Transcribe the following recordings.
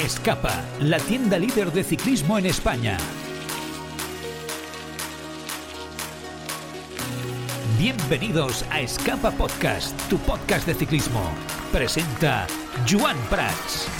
Escapa, la tienda líder de ciclismo en España. Bienvenidos a Escapa Podcast, tu podcast de ciclismo. Presenta Joan Prats.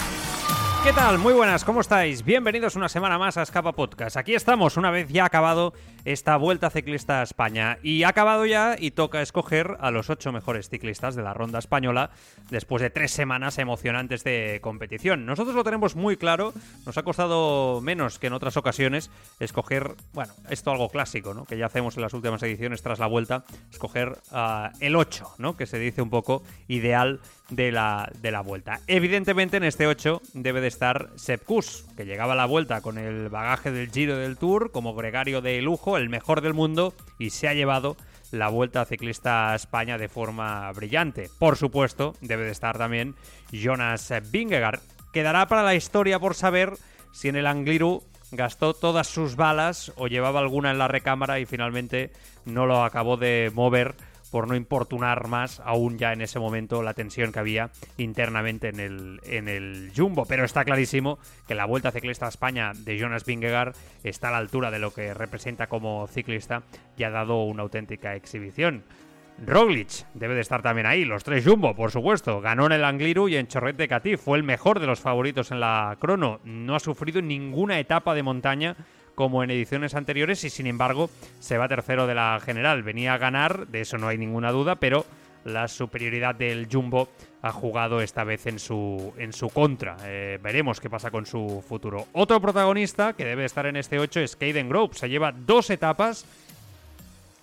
¿Qué tal? Muy buenas, ¿cómo estáis? Bienvenidos una semana más a Escapa Podcast. Aquí estamos, una vez ya acabado esta Vuelta Ciclista a España. Y ha acabado ya y toca escoger a los ocho mejores ciclistas de la ronda española después de tres semanas emocionantes de competición. Nosotros lo tenemos muy claro, nos ha costado menos que en otras ocasiones escoger, bueno, esto algo clásico, ¿no? Que ya hacemos en las últimas ediciones tras la Vuelta, escoger ah, el 8, ¿no? Que se dice un poco ideal de la, de la Vuelta. Evidentemente en este 8 debe de estar Sepp Kuss, que llegaba a la Vuelta con el bagaje del Giro del Tour como gregario de lujo, el mejor del mundo, y se ha llevado la Vuelta Ciclista a España de forma brillante. Por supuesto, debe de estar también Jonas Vingegaard. Quedará para la historia por saber si en el Angliru gastó todas sus balas o llevaba alguna en la recámara y finalmente no lo acabó de mover por no importunar más aún ya en ese momento la tensión que había internamente en el, en el Jumbo. Pero está clarísimo que la Vuelta Ciclista a España de Jonas Vingegaard está a la altura de lo que representa como ciclista y ha dado una auténtica exhibición. Roglic debe de estar también ahí, los tres Jumbo, por supuesto. Ganó en el Angliru y en Chorret de Catí, fue el mejor de los favoritos en la crono. No ha sufrido ninguna etapa de montaña como en ediciones anteriores y sin embargo se va tercero de la general. Venía a ganar, de eso no hay ninguna duda, pero la superioridad del Jumbo ha jugado esta vez en su, en su contra. Eh, veremos qué pasa con su futuro. Otro protagonista que debe estar en este 8 es Caden Grove. Se lleva dos etapas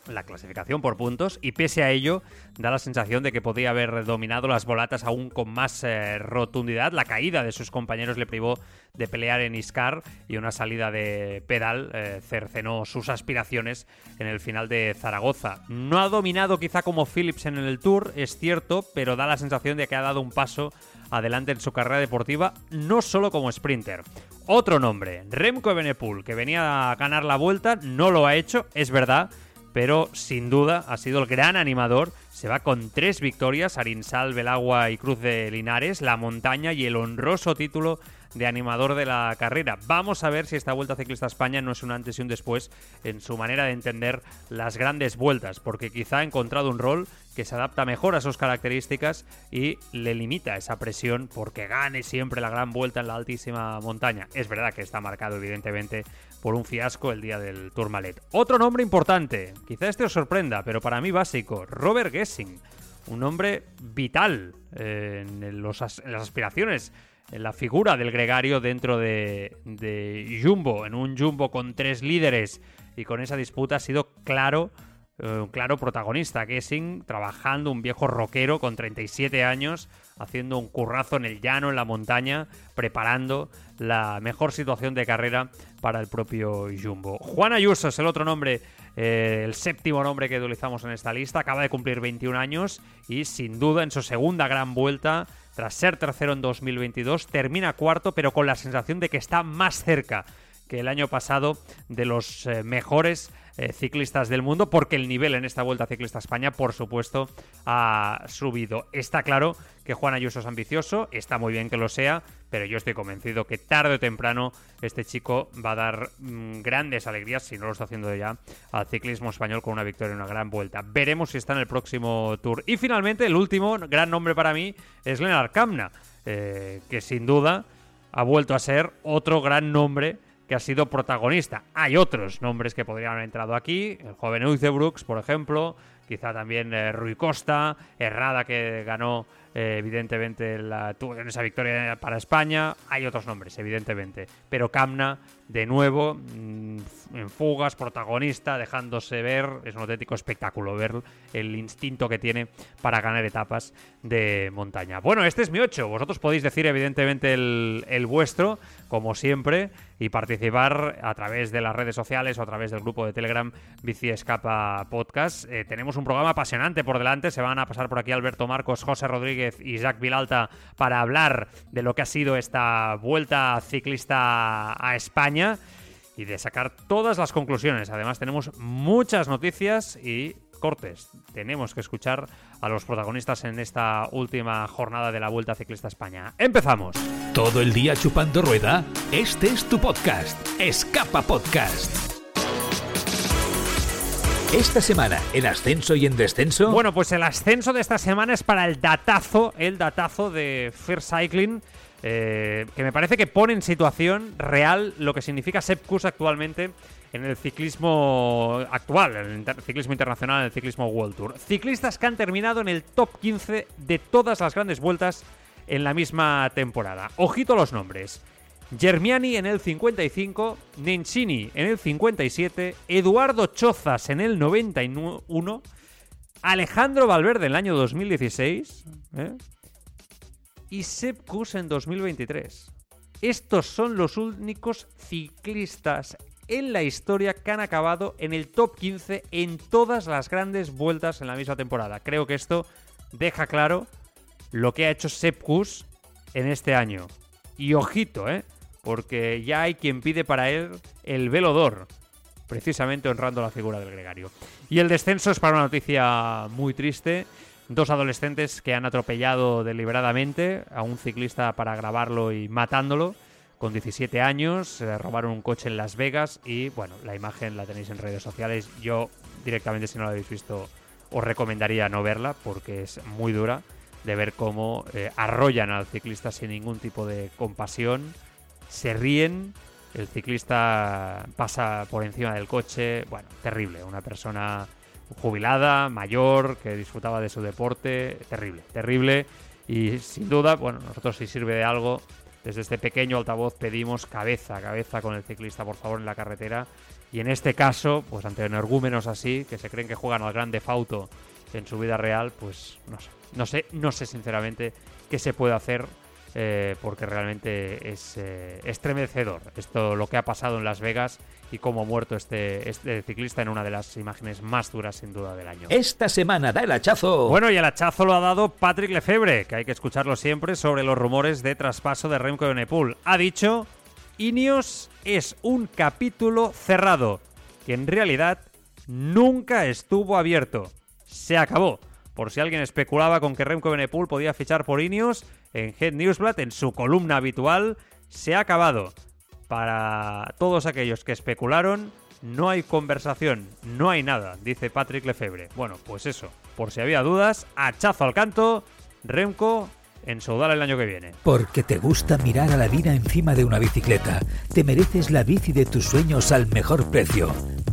la clasificación por puntos y pese a ello da la sensación de que podría haber dominado las volatas aún con más eh, rotundidad. La caída de sus compañeros le privó de pelear en Iscar y una salida de pedal eh, cercenó sus aspiraciones en el final de Zaragoza. No ha dominado quizá como Phillips en el Tour, es cierto, pero da la sensación de que ha dado un paso adelante en su carrera deportiva, no solo como sprinter. Otro nombre, Remco Evenepoel, que venía a ganar la vuelta, no lo ha hecho, es verdad, pero sin duda ha sido el gran animador. Se va con tres victorias, Arinsal, Belagua y Cruz de Linares, la montaña y el honroso título de animador de la carrera. Vamos a ver si esta Vuelta Ciclista a España no es un antes y un después en su manera de entender las grandes vueltas, porque quizá ha encontrado un rol que se adapta mejor a sus características y le limita esa presión porque gane siempre la gran vuelta en la altísima montaña. Es verdad que está marcado evidentemente por un fiasco el día del Tourmalet. Otro nombre importante, quizá este os sorprenda, pero para mí básico, Robert Gessing. Un nombre vital eh, en, las aspiraciones en la figura del gregario dentro de, de, Jumbo, en un Jumbo con tres líderes y con esa disputa ha sido claro, un claro protagonista. Gessing trabajando, un viejo rockero con 37 años, haciendo un currazo en el llano, en la montaña, preparando la mejor situación de carrera para el propio Jumbo. Juan Ayuso es el otro nombre, eh, el séptimo nombre que utilizamos en esta lista. Acaba de cumplir 21 años y sin duda en su segunda gran vuelta tras ser tercero en 2022, termina cuarto, pero con la sensación de que está más cerca que el año pasado de los eh, mejores eh, ciclistas del mundo, porque el nivel en esta Vuelta Ciclista España, por supuesto, ha subido. Está claro que Juan Ayuso es ambicioso, está muy bien que lo sea, pero yo estoy convencido que tarde o temprano este chico va a dar mmm, grandes alegrías, si no lo está haciendo ya, al ciclismo español con una victoria en una gran vuelta. Veremos si está en el próximo tour. Y finalmente, el último gran nombre para mí es Lennart Kamna, eh, que sin duda ha vuelto a ser otro gran nombre que ha sido protagonista. Hay otros nombres que podrían haber entrado aquí, el joven Brooks, por ejemplo, quizá también eh, Rui Costa, Herrada que ganó eh, evidentemente la, en esa victoria para España. Hay otros nombres, evidentemente, pero Camna de nuevo mmm, en fugas, protagonista, dejándose ver, es un auténtico espectáculo ver el instinto que tiene para ganar etapas de montaña. Bueno, este es mi 8, vosotros podéis decir evidentemente el, el vuestro, como siempre, y participar a través de las redes sociales o a través del grupo de Telegram Bici Escapa Podcast. Eh, tenemos un programa apasionante por delante, se van a pasar por aquí Alberto Marcos, José Rodríguez y Jacques Vilalta para hablar de lo que ha sido esta vuelta ciclista a España y de sacar todas las conclusiones. Además tenemos muchas noticias y cortes. Tenemos que escuchar a los protagonistas en esta última jornada de la Vuelta Ciclista a España. ¡Empezamos! ¿Todo el día chupando rueda? Este es tu podcast, Escapa Podcast. Esta semana, ¿en ascenso y en descenso? Bueno, pues el ascenso de esta semana es para el datazo, el datazo de Fair Cycling, eh, que me parece que pone en situación real lo que significa Sepkus actualmente en el ciclismo actual, en el ciclismo internacional, en el ciclismo World Tour. Ciclistas que han terminado en el top 15 de todas las grandes vueltas en la misma temporada. Ojito los nombres. Germiani en el 55, Nencini en el 57, Eduardo Chozas en el 91, Alejandro Valverde en el año 2016 ¿eh? y Sepp en 2023. Estos son los únicos ciclistas en la historia que han acabado en el top 15 en todas las grandes vueltas en la misma temporada. Creo que esto deja claro lo que ha hecho Sepp en este año. Y ojito, ¿eh? Porque ya hay quien pide para él el velodor, precisamente honrando la figura del gregario. Y el descenso es para una noticia muy triste. Dos adolescentes que han atropellado deliberadamente a un ciclista para grabarlo y matándolo con 17 años, robaron un coche en Las Vegas y bueno, la imagen la tenéis en redes sociales. Yo directamente si no la habéis visto os recomendaría no verla porque es muy dura de ver cómo eh, arrollan al ciclista sin ningún tipo de compasión se ríen, el ciclista pasa por encima del coche, bueno, terrible, una persona jubilada, mayor, que disfrutaba de su deporte, terrible, terrible. Y sin duda, bueno, nosotros si sirve de algo, desde este pequeño altavoz pedimos cabeza, cabeza con el ciclista, por favor, en la carretera. Y en este caso, pues ante energúmenos así, que se creen que juegan al grande fauto en su vida real, pues no sé, no sé, no sé sinceramente qué se puede hacer eh, porque realmente es eh, estremecedor esto lo que ha pasado en Las Vegas y cómo ha muerto este, este ciclista en una de las imágenes más duras sin duda del año. Esta semana da el hachazo. Bueno, y el hachazo lo ha dado Patrick Lefebvre, que hay que escucharlo siempre sobre los rumores de traspaso de Remco Evenepoel. Ha dicho, Ineos es un capítulo cerrado, que en realidad nunca estuvo abierto. Se acabó. Por si alguien especulaba con que Remco Evenepoel podía fichar por Ineos, en Head Newsblad, en su columna habitual, se ha acabado. Para todos aquellos que especularon, no hay conversación, no hay nada, dice Patrick Lefebvre. Bueno, pues eso, por si había dudas, hachazo al canto, Remco en Soudal el año que viene. Porque te gusta mirar a la vida encima de una bicicleta, te mereces la bici de tus sueños al mejor precio.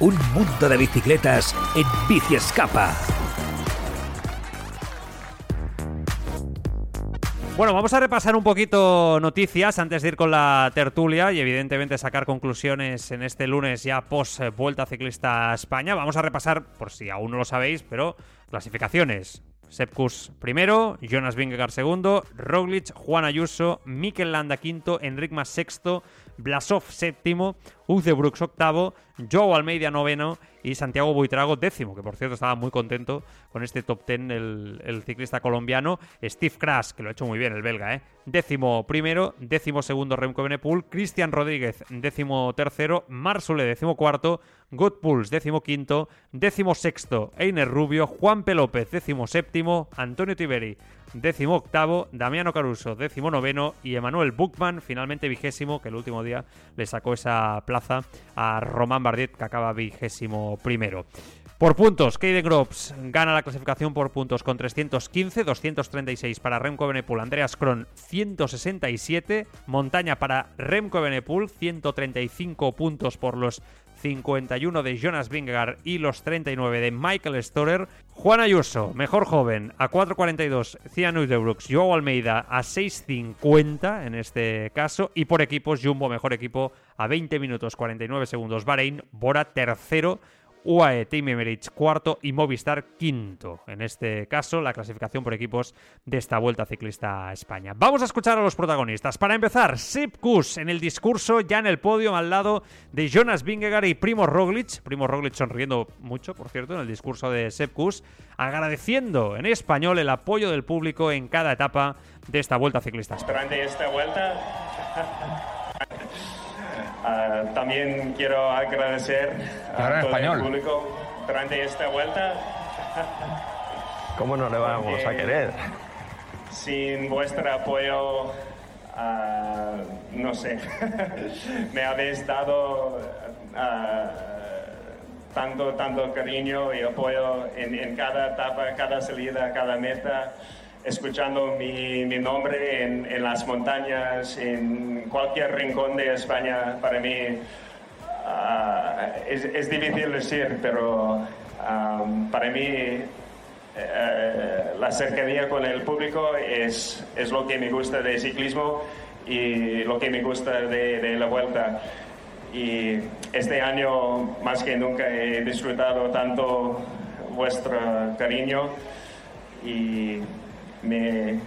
un mundo de bicicletas en Bici Escapa. Bueno, vamos a repasar un poquito noticias antes de ir con la tertulia y evidentemente sacar conclusiones en este lunes ya post Vuelta Ciclista a España. Vamos a repasar, por si aún no lo sabéis, pero clasificaciones. Sepkus primero, Jonas Vingegaard segundo, Roglic, Juan Ayuso, Mikel Landa quinto, Enric Mas sexto, Blasov séptimo, Brooks octavo, Joe Almeida noveno y Santiago Buitrago décimo, que por cierto estaba muy contento con este top ten el, ciclista colombiano. Steve Crash, que lo ha hecho muy bien el belga, ¿eh? décimo primero, décimo segundo Remco Benepool, Cristian Rodríguez décimo tercero, Marsule décimo cuarto, Godpuls décimo quinto, décimo sexto Einer Rubio, Juan P. López décimo séptimo, Antonio Tiberi décimo octavo, Damiano Caruso, décimo noveno y Emanuel Buchmann, finalmente vigésimo, que el último día le sacó esa plaza a Román Bardet, que acaba vigésimo primero. Por puntos, Keiden Groves gana la clasificación por puntos con 315, 236 para Remco Benepul, Andreas Kron 167, montaña para Remco Benepul, 135 puntos por los 51 de Jonas Vingegaard y los 39 de Michael Storer. Juan Ayuso, mejor joven, a 4.42 Cian Udebrooks, Joao Almeida a 6.50 en este caso. Y por equipos, Jumbo, mejor equipo, a 20 minutos 49 segundos Bahrein, Bora tercero UAE Team Emirates cuarto y Movistar quinto. En este caso, la clasificación por equipos de esta Vuelta Ciclista a España. Vamos a escuchar a los protagonistas. Para empezar, Sepp Kuss en el discurso, ya en el podio, al lado de Jonas Vingegaard y Primo Roglic. Primo Roglic sonriendo mucho, por cierto, en el discurso de Sepp Kuss, agradeciendo en español el apoyo del público en cada etapa de esta Vuelta Ciclista. Durante esta vuelta Ah, también quiero agradecer a todo el público durante esta vuelta. ¿Cómo no le vamos a querer? Sin vuestro apoyo, ah, no sé, me habéis dado ah, tanto, tanto cariño y apoyo en, en cada etapa, cada salida, cada meta escuchando mi, mi nombre en, en, las montañas, en cualquier rincón de España, para mí uh, es, es, difícil decir, pero um, para mí uh, la cercanía con el público es, es, lo que me gusta del ciclismo y lo que me gusta de, de la vuelta. Y este año, más que nunca, he disfrutado tanto vuestro cariño y me,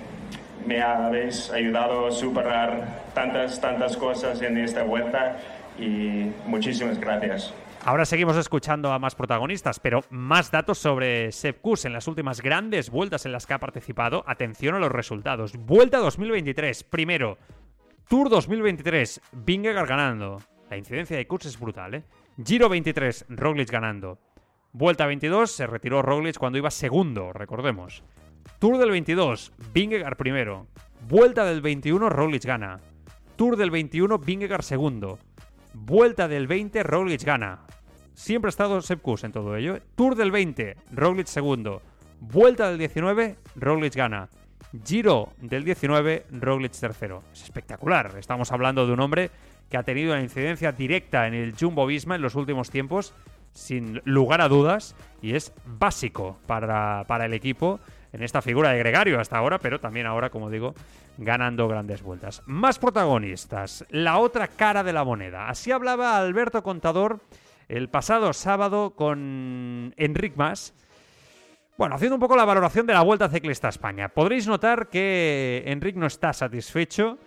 habéis ayudado a superar tantas, tantas cosas en esta vuelta y muchísimas gracias. Ahora seguimos escuchando a más protagonistas, pero más datos sobre Sepp Kuss en las últimas grandes vueltas en las que ha participado. Atención a los resultados. Vuelta 2023, primero. Tour 2023, Vingegaard ganando. La incidencia de Kuss es brutal, ¿eh? Giro 23, Roglic ganando. Vuelta 22, se retiró Roglic cuando iba segundo, recordemos. Tour del 22, Vingegaard primero. Vuelta del 21, Roglic gana. Tour del 21, Vingegaard segundo. Vuelta del 20, Roglic gana. Siempre ha estado Sepp en todo ello. Tour del 20, Roglic segundo. Vuelta del 19, Roglic gana. Giro del 19, Roglic tercero. Es espectacular. Estamos hablando de un hombre que ha tenido una incidencia directa en el Jumbo Visma en los últimos tiempos, sin lugar a dudas, y es básico para, para el equipo en esta figura de gregario hasta ahora, pero también ahora, como digo, ganando grandes vueltas. Más protagonistas, la otra cara de la moneda. Así hablaba Alberto Contador el pasado sábado con Enric Mas. Bueno, haciendo un poco la valoración de la Vuelta Ciclista a España. Podréis notar que Enric no está satisfecho.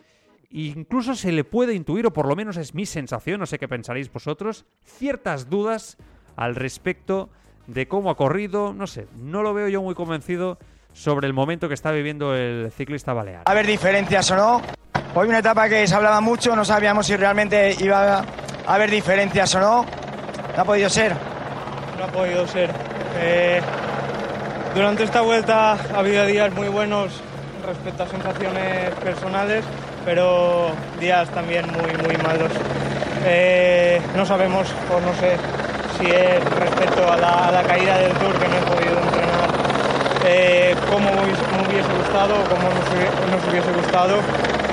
Incluso se le puede intuir, o por lo menos es mi sensación, no sé qué pensaréis vosotros, ciertas dudas al respecto de cómo ha corrido. No sé, no lo veo yo muy convencido sobre el momento que está viviendo el ciclista balear. A ver diferencias o no. Hoy una etapa que se hablaba mucho, no sabíamos si realmente iba a haber diferencias o no. No ha podido ser. No ha podido ser. Eh, durante esta vuelta ha habido días muy buenos respecto a sensaciones personales, pero días también muy, muy malos. Eh, no sabemos, o no sé si es respecto a la, a la caída del Tour que no he podido eh, cómo me hubiese gustado o cómo nos, hubiese gustado.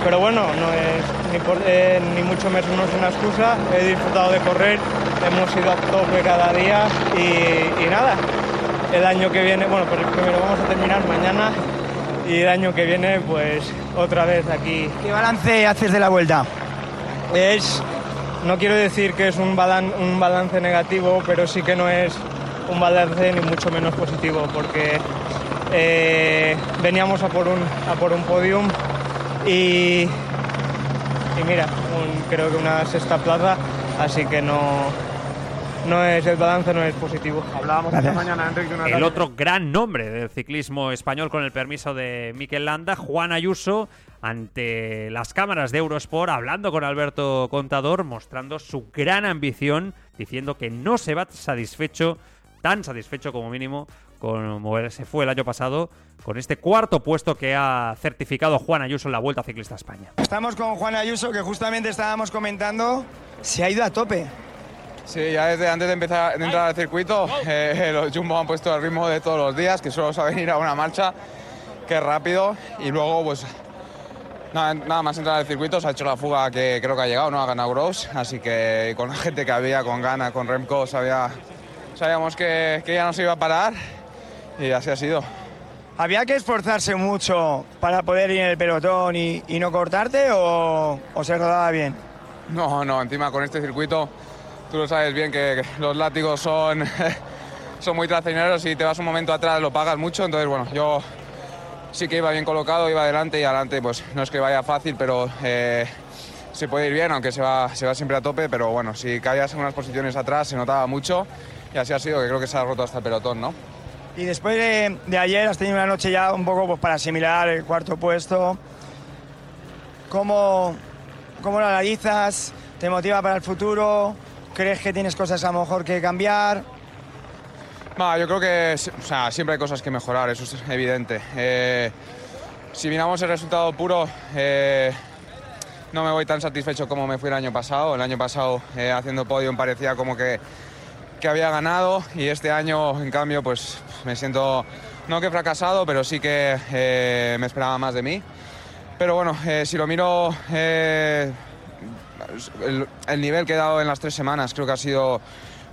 Pero bueno, no es ni, eh, ni mucho menos una excusa. He disfrutado de correr, hemos ido a tope cada día y, nada. El año que viene, bueno, pues primero vamos a terminar mañana y el año que viene, pues otra vez aquí. ¿Qué balance haces de la vuelta? Es, no quiero decir que es un, un balance negativo, pero sí que no es un balance ni mucho menos positivo, porque eh, veníamos a por un, a por un podium y, y mira, creo que una sexta plaza, así que no, no es el balance no es positivo. Hablábamos esta mañana, Enrique, de El otro gran nombre del ciclismo español con el permiso de Miquel Landa, Juan Ayuso, ante las cámaras de Eurosport, hablando con Alberto Contador, mostrando su gran ambición, diciendo que no se va satisfecho, tan satisfecho como mínimo, como se fue el año pasado, con este cuarto puesto que ha certificado Juan Ayuso en la Vuelta Ciclista a España. Estamos con Juan Ayuso, que justamente estábamos comentando, se ha ido a tope. Sí, ya desde antes de empezar de entrar al circuito, eh, los Jumbo han puesto el ritmo de todos los días, que solo saben ir a una marcha, que es rápido, y luego pues Nada, más entrar al circuito, se ha hecho la fuga que creo que ha llegado, ¿no? Ha ganado Gross, así que con la gente que había, con Gana, con Remco, sabía, sabíamos que, que ya no se iba a parar y así ha sido. ¿Había que esforzarse mucho para poder ir en el pelotón y, no cortarte o, se rodaba bien? No, no, encima con este circuito tú lo sabes bien que los látigos son, son muy traicioneros y te vas un momento atrás, lo pagas mucho. Entonces, bueno, yo sí que iba bien colocado, iba adelante y adelante, pues no es que vaya fácil, pero eh, se puede ir bien, aunque se va, se va siempre a tope. Pero bueno, si caías en unas posiciones atrás se notaba mucho y así ha sido, que creo que se ha roto hasta el pelotón, ¿no? Y después de, ayer has tenido una noche ya un poco pues, para asimilar el cuarto puesto. ¿Cómo, ¿Cómo lo analizas? ¿Te motiva para el futuro? ¿Crees que tienes cosas a lo mejor que cambiar? Yo creo que o sea, siempre hay cosas que mejorar, eso es evidente. Eh, si miramos el resultado puro, eh, no me voy tan satisfecho como me fui el año pasado. El año pasado eh, haciendo podium parecía como que, que había ganado y este año, en cambio, pues me siento, no que fracasado, pero sí que eh, me esperaba más de mí. Pero bueno, eh, si lo miro, eh, el, el nivel que he dado en las tres semanas creo que ha sido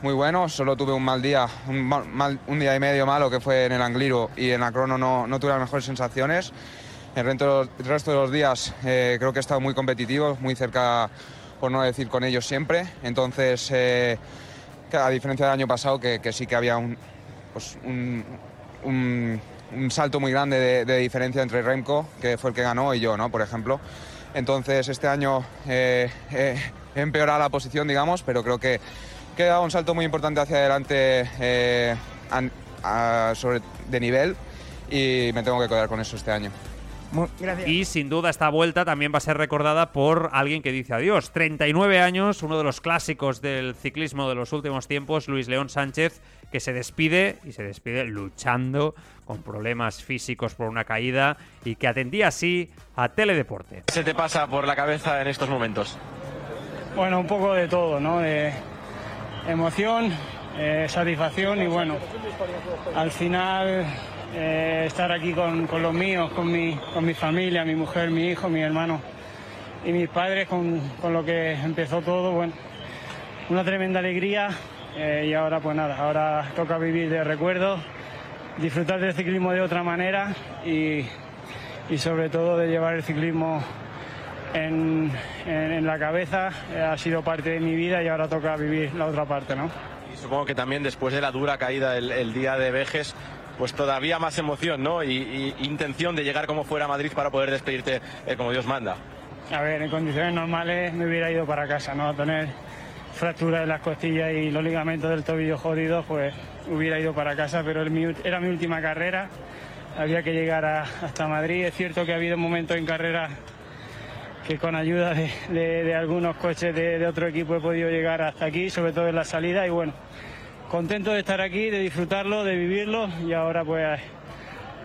muy bueno. Solo tuve un mal día, un, mal- un día y medio malo que fue en el Angliru y en la crono no, no tuve las mejores sensaciones. El resto, el resto de los días eh, creo que he estado muy competitivo, muy cerca, por no decir con ellos siempre. Entonces, eh, a diferencia del año pasado, que, sí que había un, pues, un, un- salto muy grande de, diferencia entre Remco, que fue el que ganó, y yo, ¿no? por ejemplo. Entonces, este año eh, eh, he empeorado la posición, digamos, pero creo que, que he dado un salto muy importante hacia adelante eh, sobre, de nivel y me tengo que quedar con eso este año. Gracias. Y sin duda esta vuelta también va a ser recordada por alguien que dice adiós. 39 años, uno de los clásicos del ciclismo de los últimos tiempos, Luis León Sánchez, que se despide y se despide luchando con problemas físicos por una caída y que atendía así a Teledeporte. ¿Qué se te pasa por la cabeza en estos momentos? Bueno, un poco de todo, ¿no? De emoción, eh, satisfacción y bueno, al final eh, estar aquí con, con los míos, con mi, con mi familia, mi mujer, mi hijo, mi hermano y mis padres, con, con lo que empezó todo, bueno, una tremenda alegría eh, y ahora pues nada, ahora toca vivir de recuerdos, disfrutar del ciclismo de otra manera y, y sobre todo de llevar el ciclismo en, en- en la cabeza. Eh, ha sido parte de mi vida y ahora toca vivir la otra parte, ¿no? Y supongo que también después de la dura caída el, el día de Vejes, pues todavía más emoción, ¿no? Y, y intención de llegar como fuera a Madrid para poder despedirte eh, como Dios manda. A ver, en condiciones normales me hubiera ido para casa, ¿no? Tener fracturas en las costillas y los ligamentos del tobillo jodidos, pues hubiera ido para casa, pero era mi última carrera. Había que llegar a- hasta Madrid. Es cierto que ha habido momentos en carrera que con ayuda de, de- de algunos coches de, de otro equipo he podido llegar hasta aquí, sobre todo en la salida. Y bueno, contento de estar aquí, de disfrutarlo, de vivirlo y ahora pues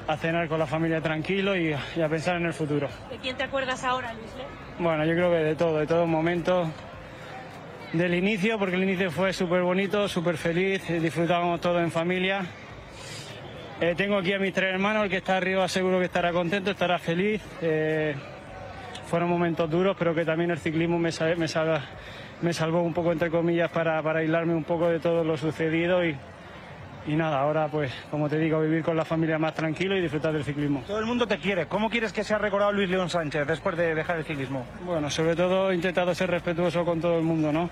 a cenar con la familia tranquilo y, y a pensar en el futuro. ¿De quién te acuerdas ahora, Luis? Bueno, yo creo que de todo, de todo momento. Del inicio, porque el inicio fue súper bonito, súper feliz, disfrutábamos todo en familia. Eh, tengo aquí a mis tres hermanos, el que está arriba seguro que estará contento, estará feliz. Eh, fueron momentos duros, pero que también el ciclismo me, sa- me, salva- me salvó un poco, entre comillas, para, para aislarme un poco de todo lo sucedido. Y, y nada, ahora pues, como te digo, vivir con la familia más tranquilo y disfrutar del ciclismo. Todo el mundo te quiere. ¿Cómo quieres que sea recordado Luis León Sánchez después de dejar el ciclismo? Bueno, sobre todo he intentado ser respetuoso con todo el mundo, ¿no?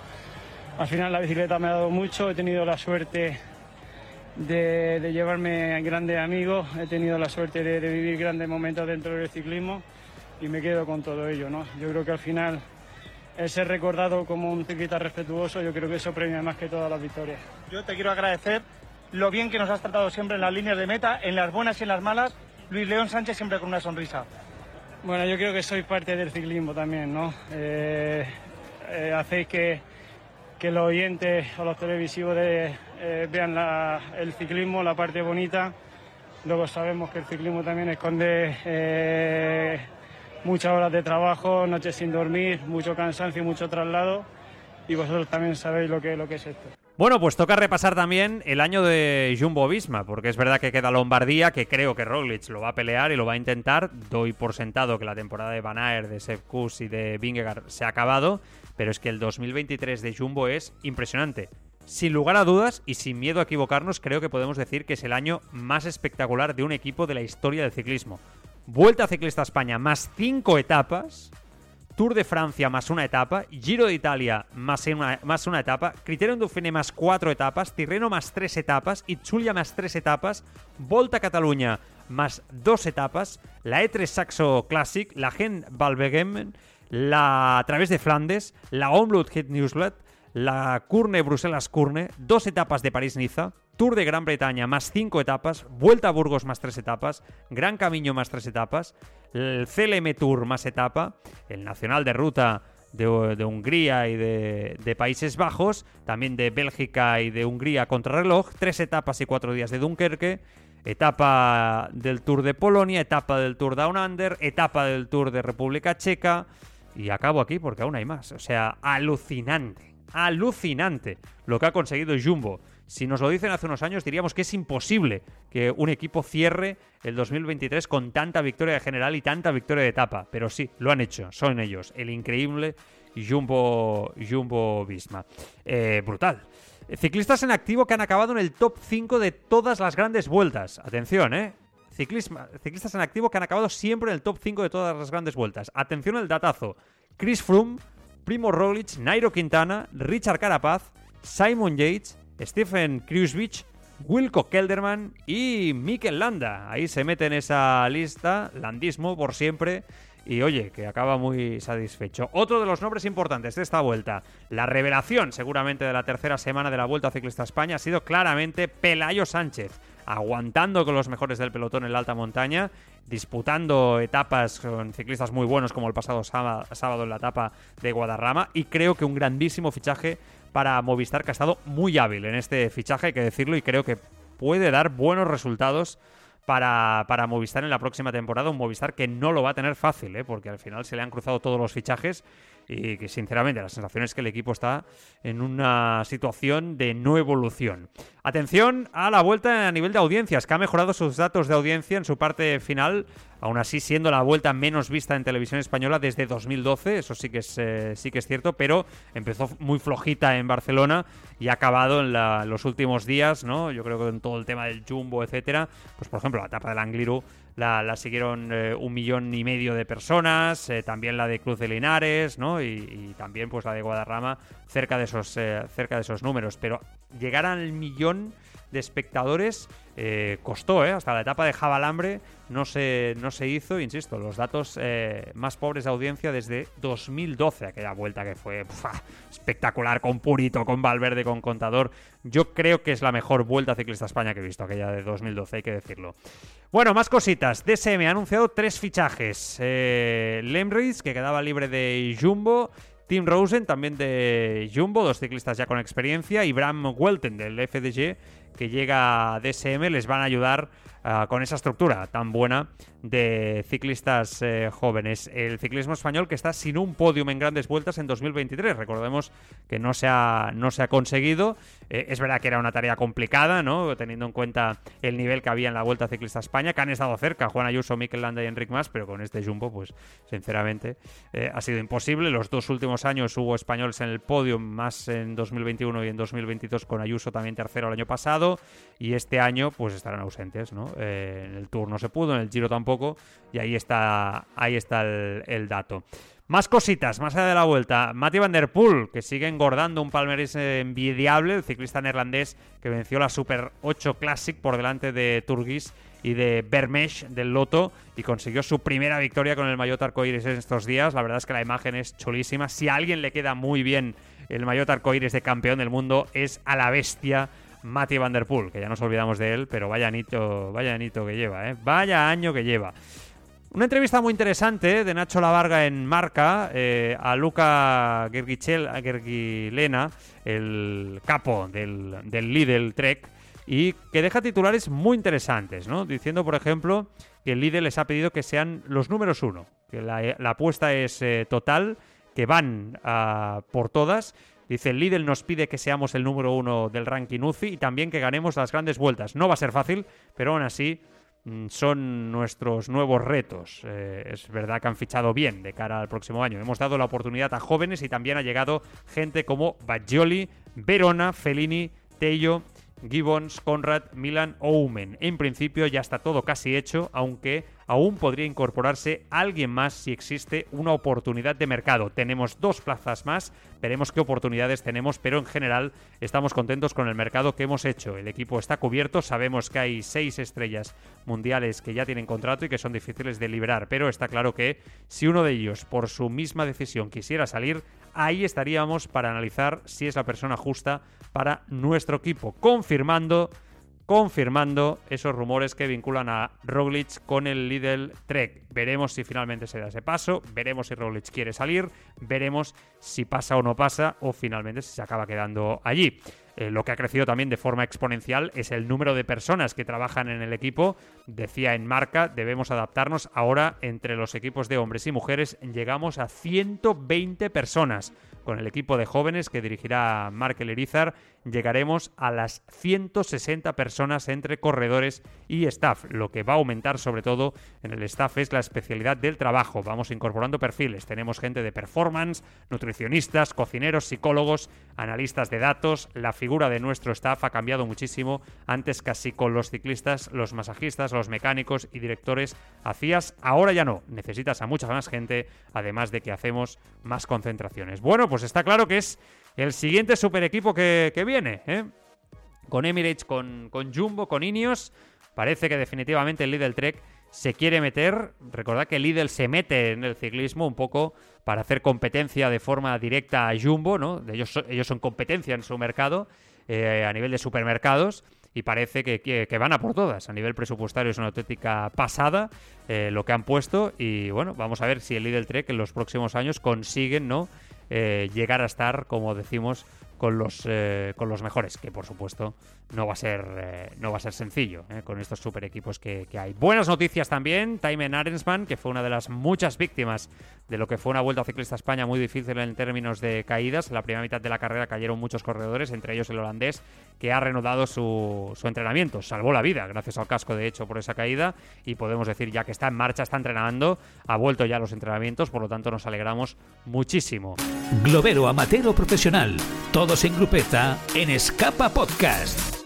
Al final la bicicleta me ha dado mucho, he tenido la suerte de, de llevarme a grandes amigos, he tenido la suerte de, de vivir grandes momentos dentro del ciclismo y me quedo con todo ello, ¿no? Yo creo que al final el ser recordado como un ciclista respetuoso, yo creo que eso premia más que todas las victorias. Yo te quiero agradecer lo bien que nos has tratado siempre en las líneas de meta, en las buenas y en las malas. Luis León Sánchez siempre con una sonrisa. Bueno, yo creo que soy parte del ciclismo también, ¿no? Eh, eh, hacéis que, que los oyentes o los televisivos de- eh, vean la- el ciclismo, la parte bonita. Luego sabemos que el ciclismo también esconde muchas horas de trabajo, noches sin dormir, mucho cansancio, mucho traslado. Y vosotros también sabéis lo que, lo que es esto. Bueno, pues toca repasar también el año de Jumbo Visma, porque es verdad que queda Lombardía, que creo que Roglic lo va a pelear y lo va a intentar. Doy por sentado que la temporada de Van Aert, de Sepp Kuss y de Vingegaard se ha acabado, pero es que el 2023 de Jumbo es impresionante. Sin lugar a dudas y sin miedo a equivocarnos, creo que podemos decir que es el año más espectacular de un equipo de la historia del ciclismo. Vuelta Ciclista a España más cinco etapas, Tour de Francia más una etapa, Giro de Italia más una, más una etapa, Criterium Dauphiné más cuatro etapas, Tirreno más tres etapas, Itzulia más tres etapas, Volta a Cataluña más dos etapas, la E3 Saxo Classic, la Gen Valbegem, la a través de Flandes, la Omloop Hit Newslet, la Curne Bruselas-Curne, dos etapas de París-Niza, Tour de Gran Bretaña más cinco etapas, Vuelta a Burgos más tres etapas, Gran Camino más tres etapas, el CLM Tour más etapa, el Nacional de Ruta de, Hungría y de, de Países Bajos, también de Bélgica y de Hungría contra reloj, tres etapas y cuatro días de Dunkerque, etapa del Tour de Polonia, etapa del Tour Down Under, etapa del Tour de República Checa, y acabo aquí porque aún hay más. O sea, alucinante, alucinante lo que ha conseguido Jumbo. Si nos lo dicen hace unos años, diríamos que es imposible que un equipo cierre el 2023 con tanta victoria de general y tanta victoria de etapa. Pero sí, lo han hecho, son ellos, el increíble Jumbo, Jumbo Visma. Eh, brutal. Ciclistas en activo que han acabado en el top 5 de todas las grandes vueltas. Atención, ¿eh? Ciclistas en activo que han acabado siempre en el top 5 de todas las grandes vueltas. Atención al datazo. Chris Froome, Primo Roglic, Nairo Quintana, Richard Carapaz, Simon Yates, Stephen Kruiswich, Wilco Kelderman y Mikel Landa. Ahí se mete en esa lista, landismo por siempre. Y oye, que acaba muy satisfecho. Otro de los nombres importantes de esta vuelta, la revelación seguramente de la tercera semana de la Vuelta Ciclista a España, ha sido claramente Pelayo Sánchez, aguantando con los mejores del pelotón en la alta montaña, disputando etapas con ciclistas muy buenos como el pasado sába- sábado en la etapa de Guadarrama. Y creo que un grandísimo fichaje para Movistar, que ha estado muy hábil en este fichaje, hay que decirlo, y creo que puede dar buenos resultados para, para Movistar en la próxima temporada. Un Movistar que no lo va a tener fácil, ¿eh? porque al final se le han cruzado todos los fichajes y que sinceramente la sensación es que el equipo está en una situación de no evolución. Atención a la vuelta a nivel de audiencias, que ha mejorado sus datos de audiencia en su parte final, aún así siendo la vuelta menos vista en televisión española desde 2012, eso sí que es, eh, sí que es cierto, pero empezó muy flojita en Barcelona y ha acabado en los últimos días, ¿no? Yo creo que en todo el tema del Jumbo, etcétera, pues por ejemplo la etapa del Angliru la, la siguieron eh, un millón y medio de personas, eh, también la de Cruz de Linares, ¿no? Y, también pues la de Guadarrama cerca de esos eh, cerca de esos números, pero llegar al millón de espectadores eh, costó, ¿eh? Hasta la etapa de Jabalambre no se, no se hizo, insisto, los datos eh, más pobres de audiencia desde 2012, aquella vuelta que fue espectacular, con Purito, con Valverde, con Contador. Yo creo que es la mejor vuelta ciclista a España que he visto, aquella de 2012, hay que decirlo. Bueno, más cositas. DSM ha anunciado tres fichajes. Eh, Lemris, que quedaba libre de Jumbo. Tim Rosen, también de Jumbo, dos ciclistas ya con experiencia. Y Bram Welten, del FDG, que llega DSM. Les van a ayudar ah, con esa estructura tan buena de ciclistas eh, jóvenes. El ciclismo español que está sin un podium en grandes vueltas en 2023. Recordemos que no se ha, no se ha conseguido. Eh, es verdad que era una tarea complicada, ¿no? Teniendo en cuenta el nivel que había en la Vuelta Ciclista a España, que han estado cerca, Juan Ayuso, Mikel Landa y Enric Mas, pero con este Jumbo, pues sinceramente eh, ha sido imposible. Los dos últimos años hubo españoles en el podium, más en 2021 y en 2022 con Ayuso también tercero el año pasado, y este año pues estarán ausentes, ¿no? Eh, en el Tour no se pudo, en el Giro tampoco, y ahí está, ahí está el, dato. Más cositas, más allá de la vuelta. Matty Van Der Poel, que sigue engordando un palmarés envidiable, el ciclista neerlandés que venció la Super 8 Classic por delante de Turgis y de Bermesh del Loto y consiguió su primera victoria con el maillot arcoíris en estos días. La verdad es que la imagen es chulísima. Si a alguien le queda muy bien el maillot arcoíris de campeón del mundo es a la bestia Matty Van Der Poel, que ya nos olvidamos de él, pero vaya anito, vaya anito que lleva, ¿eh? Vaya año que lleva. Una entrevista muy interesante de Nacho Lavarga en Marca eh, a Luca Gergilena, el capo del, del Lidl Trek, y que deja titulares muy interesantes, ¿no? Diciendo, por ejemplo, que el Lidl les ha pedido que sean los números uno, que la, apuesta es eh, total, que van por todas. Dice, el Lidl nos pide que seamos el número uno del ranking UCI y también que ganemos las grandes vueltas. No va a ser fácil, pero aún así mm, son nuestros nuevos retos. Eh, es verdad que han fichado bien de cara al próximo año. Hemos dado la oportunidad a jóvenes y también ha llegado gente como Baggioli, Verona, Fellini, Tello, Gibbons, Conrad, Milan o Umen. En principio ya está todo casi hecho, aunque aún podría incorporarse alguien más si existe una oportunidad de mercado. Tenemos dos plazas más, veremos qué oportunidades tenemos, pero en general estamos contentos con el mercado que hemos hecho. El equipo está cubierto, sabemos que hay seis estrellas mundiales que ya tienen contrato y que son difíciles de liberar, pero está claro que si uno de ellos, por su misma decisión, quisiera salir, ahí estaríamos para analizar si es la persona justa para nuestro equipo, confirmando confirmando esos rumores que vinculan a Roglic con el Lidl Trek. Veremos si finalmente se da ese paso, veremos si Roglic quiere salir, veremos si pasa o no pasa o finalmente si se acaba quedando allí. Eh, lo que ha crecido también de forma exponencial es el número de personas que trabajan en el equipo. Decía en marca, debemos adaptarnos. Ahora, entre los equipos de hombres y mujeres, llegamos a 120 personas. Con el equipo de jóvenes que dirigirá Mark Lerizar, llegaremos a las 160 personas entre corredores y staff. Lo que va a aumentar sobre todo en el staff es la especialidad del trabajo. Vamos incorporando perfiles. Tenemos gente de performance, nutricionistas, cocineros, psicólogos, analistas de datos. La figura de nuestro staff ha cambiado muchísimo. Antes casi con los ciclistas, los masajistas, los mecánicos y directores hacías. Ahora ya no. Necesitas a mucha más gente, además de que hacemos más concentraciones. Bueno, pues está claro que es el siguiente super equipo que, viene. ¿eh? Con Emirates, con, con Jumbo, con Ineos. Parece que definitivamente el Lidl Trek se quiere meter. Recordad que Lidl se mete en el ciclismo un poco para hacer competencia de forma directa a Jumbo, ¿no? Ellos, ellos son competencia en su mercado eh, a nivel de supermercados y parece que, van a por todas. A nivel presupuestario es una auténtica pasada eh, lo que han puesto y bueno, vamos a ver si el Lidl Trek en los próximos años consiguen, ¿no? Eh, llegar a estar, como decimos, con los, eh, con los mejores, que por supuesto no va a ser, eh, no va a ser sencillo eh, con estos super equipos que, hay. Buenas noticias también, Taimen Arensman, que fue una de las muchas víctimas de lo que fue una vuelta ciclista a España muy difícil en términos de caídas. En la primera mitad de la carrera cayeron muchos corredores, entre ellos el holandés, que ha reanudado su, su entrenamiento. Salvó la vida gracias al casco, de hecho, por esa caída. Y podemos decir ya que está en marcha, está entrenando, ha vuelto ya a los entrenamientos, por lo tanto nos alegramos muchísimo. Globero amateur o profesional, en grupeta en Escapa Podcast.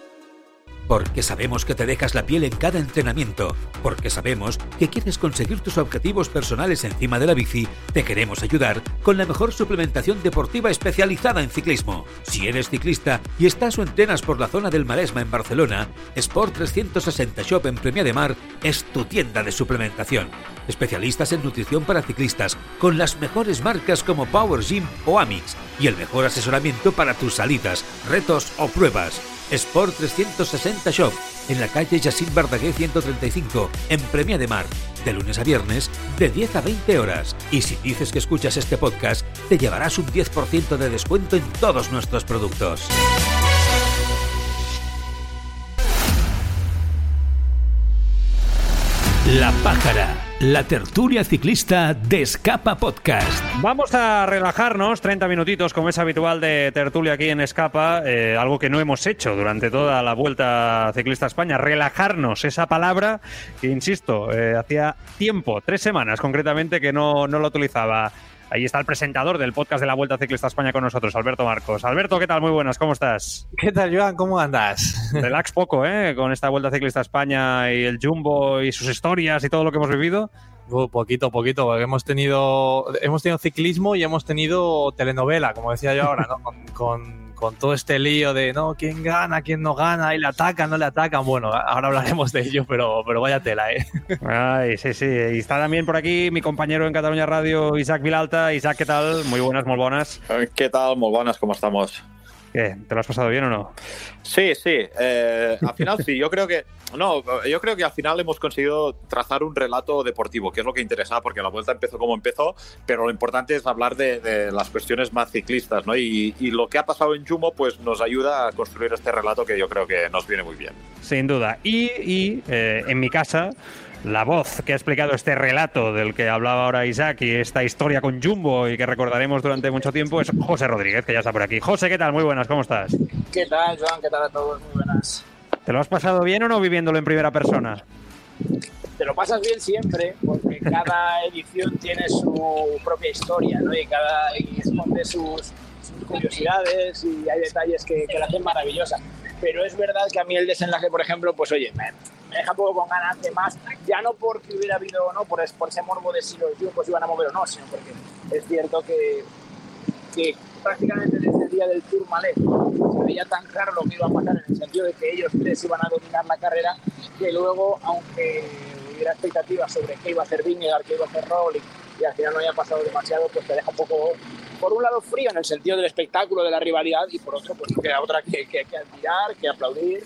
Porque sabemos que te dejas la piel en cada entrenamiento, porque sabemos que quieres conseguir tus objetivos personales encima de la bici, te queremos ayudar con la mejor suplementación deportiva especializada en ciclismo. Si eres ciclista y estás o entrenas por la zona del Maresma en Barcelona, Sport 360 Shop en Premia de Mar es tu tienda de suplementación. Especialistas en nutrición para ciclistas, con las mejores marcas como Power Gym o Amix, y el mejor asesoramiento para tus salidas, retos o pruebas. Sport 360 Shop, en la calle Yacine Bardagué 135, en Premia de Mar, de lunes a viernes, de 10 a 20 horas. Y si dices que escuchas este podcast, te llevarás un 10% de descuento en todos nuestros productos. La Pájara la tertulia ciclista de Escapa Podcast. Vamos a relajarnos 30 minutitos, como es habitual de tertulia aquí en Escapa, eh, algo que no hemos hecho durante toda la vuelta ciclista a España. Relajarnos, esa palabra que, insisto, eh, hacía tiempo, tres semanas concretamente, que no, no lo utilizaba. Ahí está el presentador del podcast de la Vuelta Ciclista a España con nosotros, Alberto Marcos. Alberto, ¿qué tal? Muy buenas, ¿cómo estás? ¿Qué tal, Joan? ¿Cómo andas? Relax poco, ¿eh? Con esta Vuelta Ciclista España y el Jumbo y sus historias y todo lo que hemos vivido. Uh, poquito, poquito, porque hemos tenido, hemos tenido ciclismo y hemos tenido telenovela, como decía yo ahora, ¿no? con con todo este lío de no, quién gana, quién no gana, y le atacan, no le atacan. Bueno, ahora hablaremos de ello, pero, pero vaya tela, ¿eh? Ay, sí, sí. Y está también por aquí mi compañero en Cataluña Radio, Isaac Vilalta. Isaac, ¿qué tal? Muy buenas, muy buenas. ¿Qué tal? Muy buenas, ¿cómo estamos? ¿Qué? ¿Te lo has pasado bien o no? Sí, sí. Eh, al final sí. Yo creo que no, yo creo que al final hemos conseguido trazar un relato deportivo, que es lo que interesa, porque la vuelta empezó como empezó, pero lo importante es hablar de, las cuestiones más ciclistas, ¿no? Y, lo que ha pasado en Jumo, pues nos ayuda a construir este relato que yo creo que nos viene muy bien. Sin duda. Y, eh, en mi casa la voz que ha explicado este relato del que hablaba ahora Isaac y esta historia con Jumbo y que recordaremos durante mucho tiempo es José Rodríguez, que ya está por aquí. José, ¿qué tal? Muy buenas, ¿cómo estás? ¿Qué tal, Joan? ¿Qué tal a todos? Muy buenas. ¿Te lo has pasado bien o no viviéndolo en primera persona? Te lo pasas bien siempre, porque cada edición tiene su propia historia, ¿no? Y cada y esconde sus, curiosidades y hay detalles que, que la hacen maravillosa. Pero es verdad que a mí el desenlace, por ejemplo, pues oye, me deja un poco con ganas de más, ya no porque hubiera habido, no por, ese morbo de si los Jumbos iban a mover o no, sino porque es cierto que, que prácticamente desde el día del Tour Malé se veía tan claro lo que iba a pasar en el sentido de que ellos tres iban a dominar la carrera, que luego, aunque hubiera expectativas sobre qué iba a hacer Vingegaard, qué iba a hacer Rowling, y al final no haya pasado demasiado, pues te deja un poco, por un lado frío en el sentido del espectáculo, de la rivalidad, y por otro, pues queda otra que, que, que admirar, que aplaudir,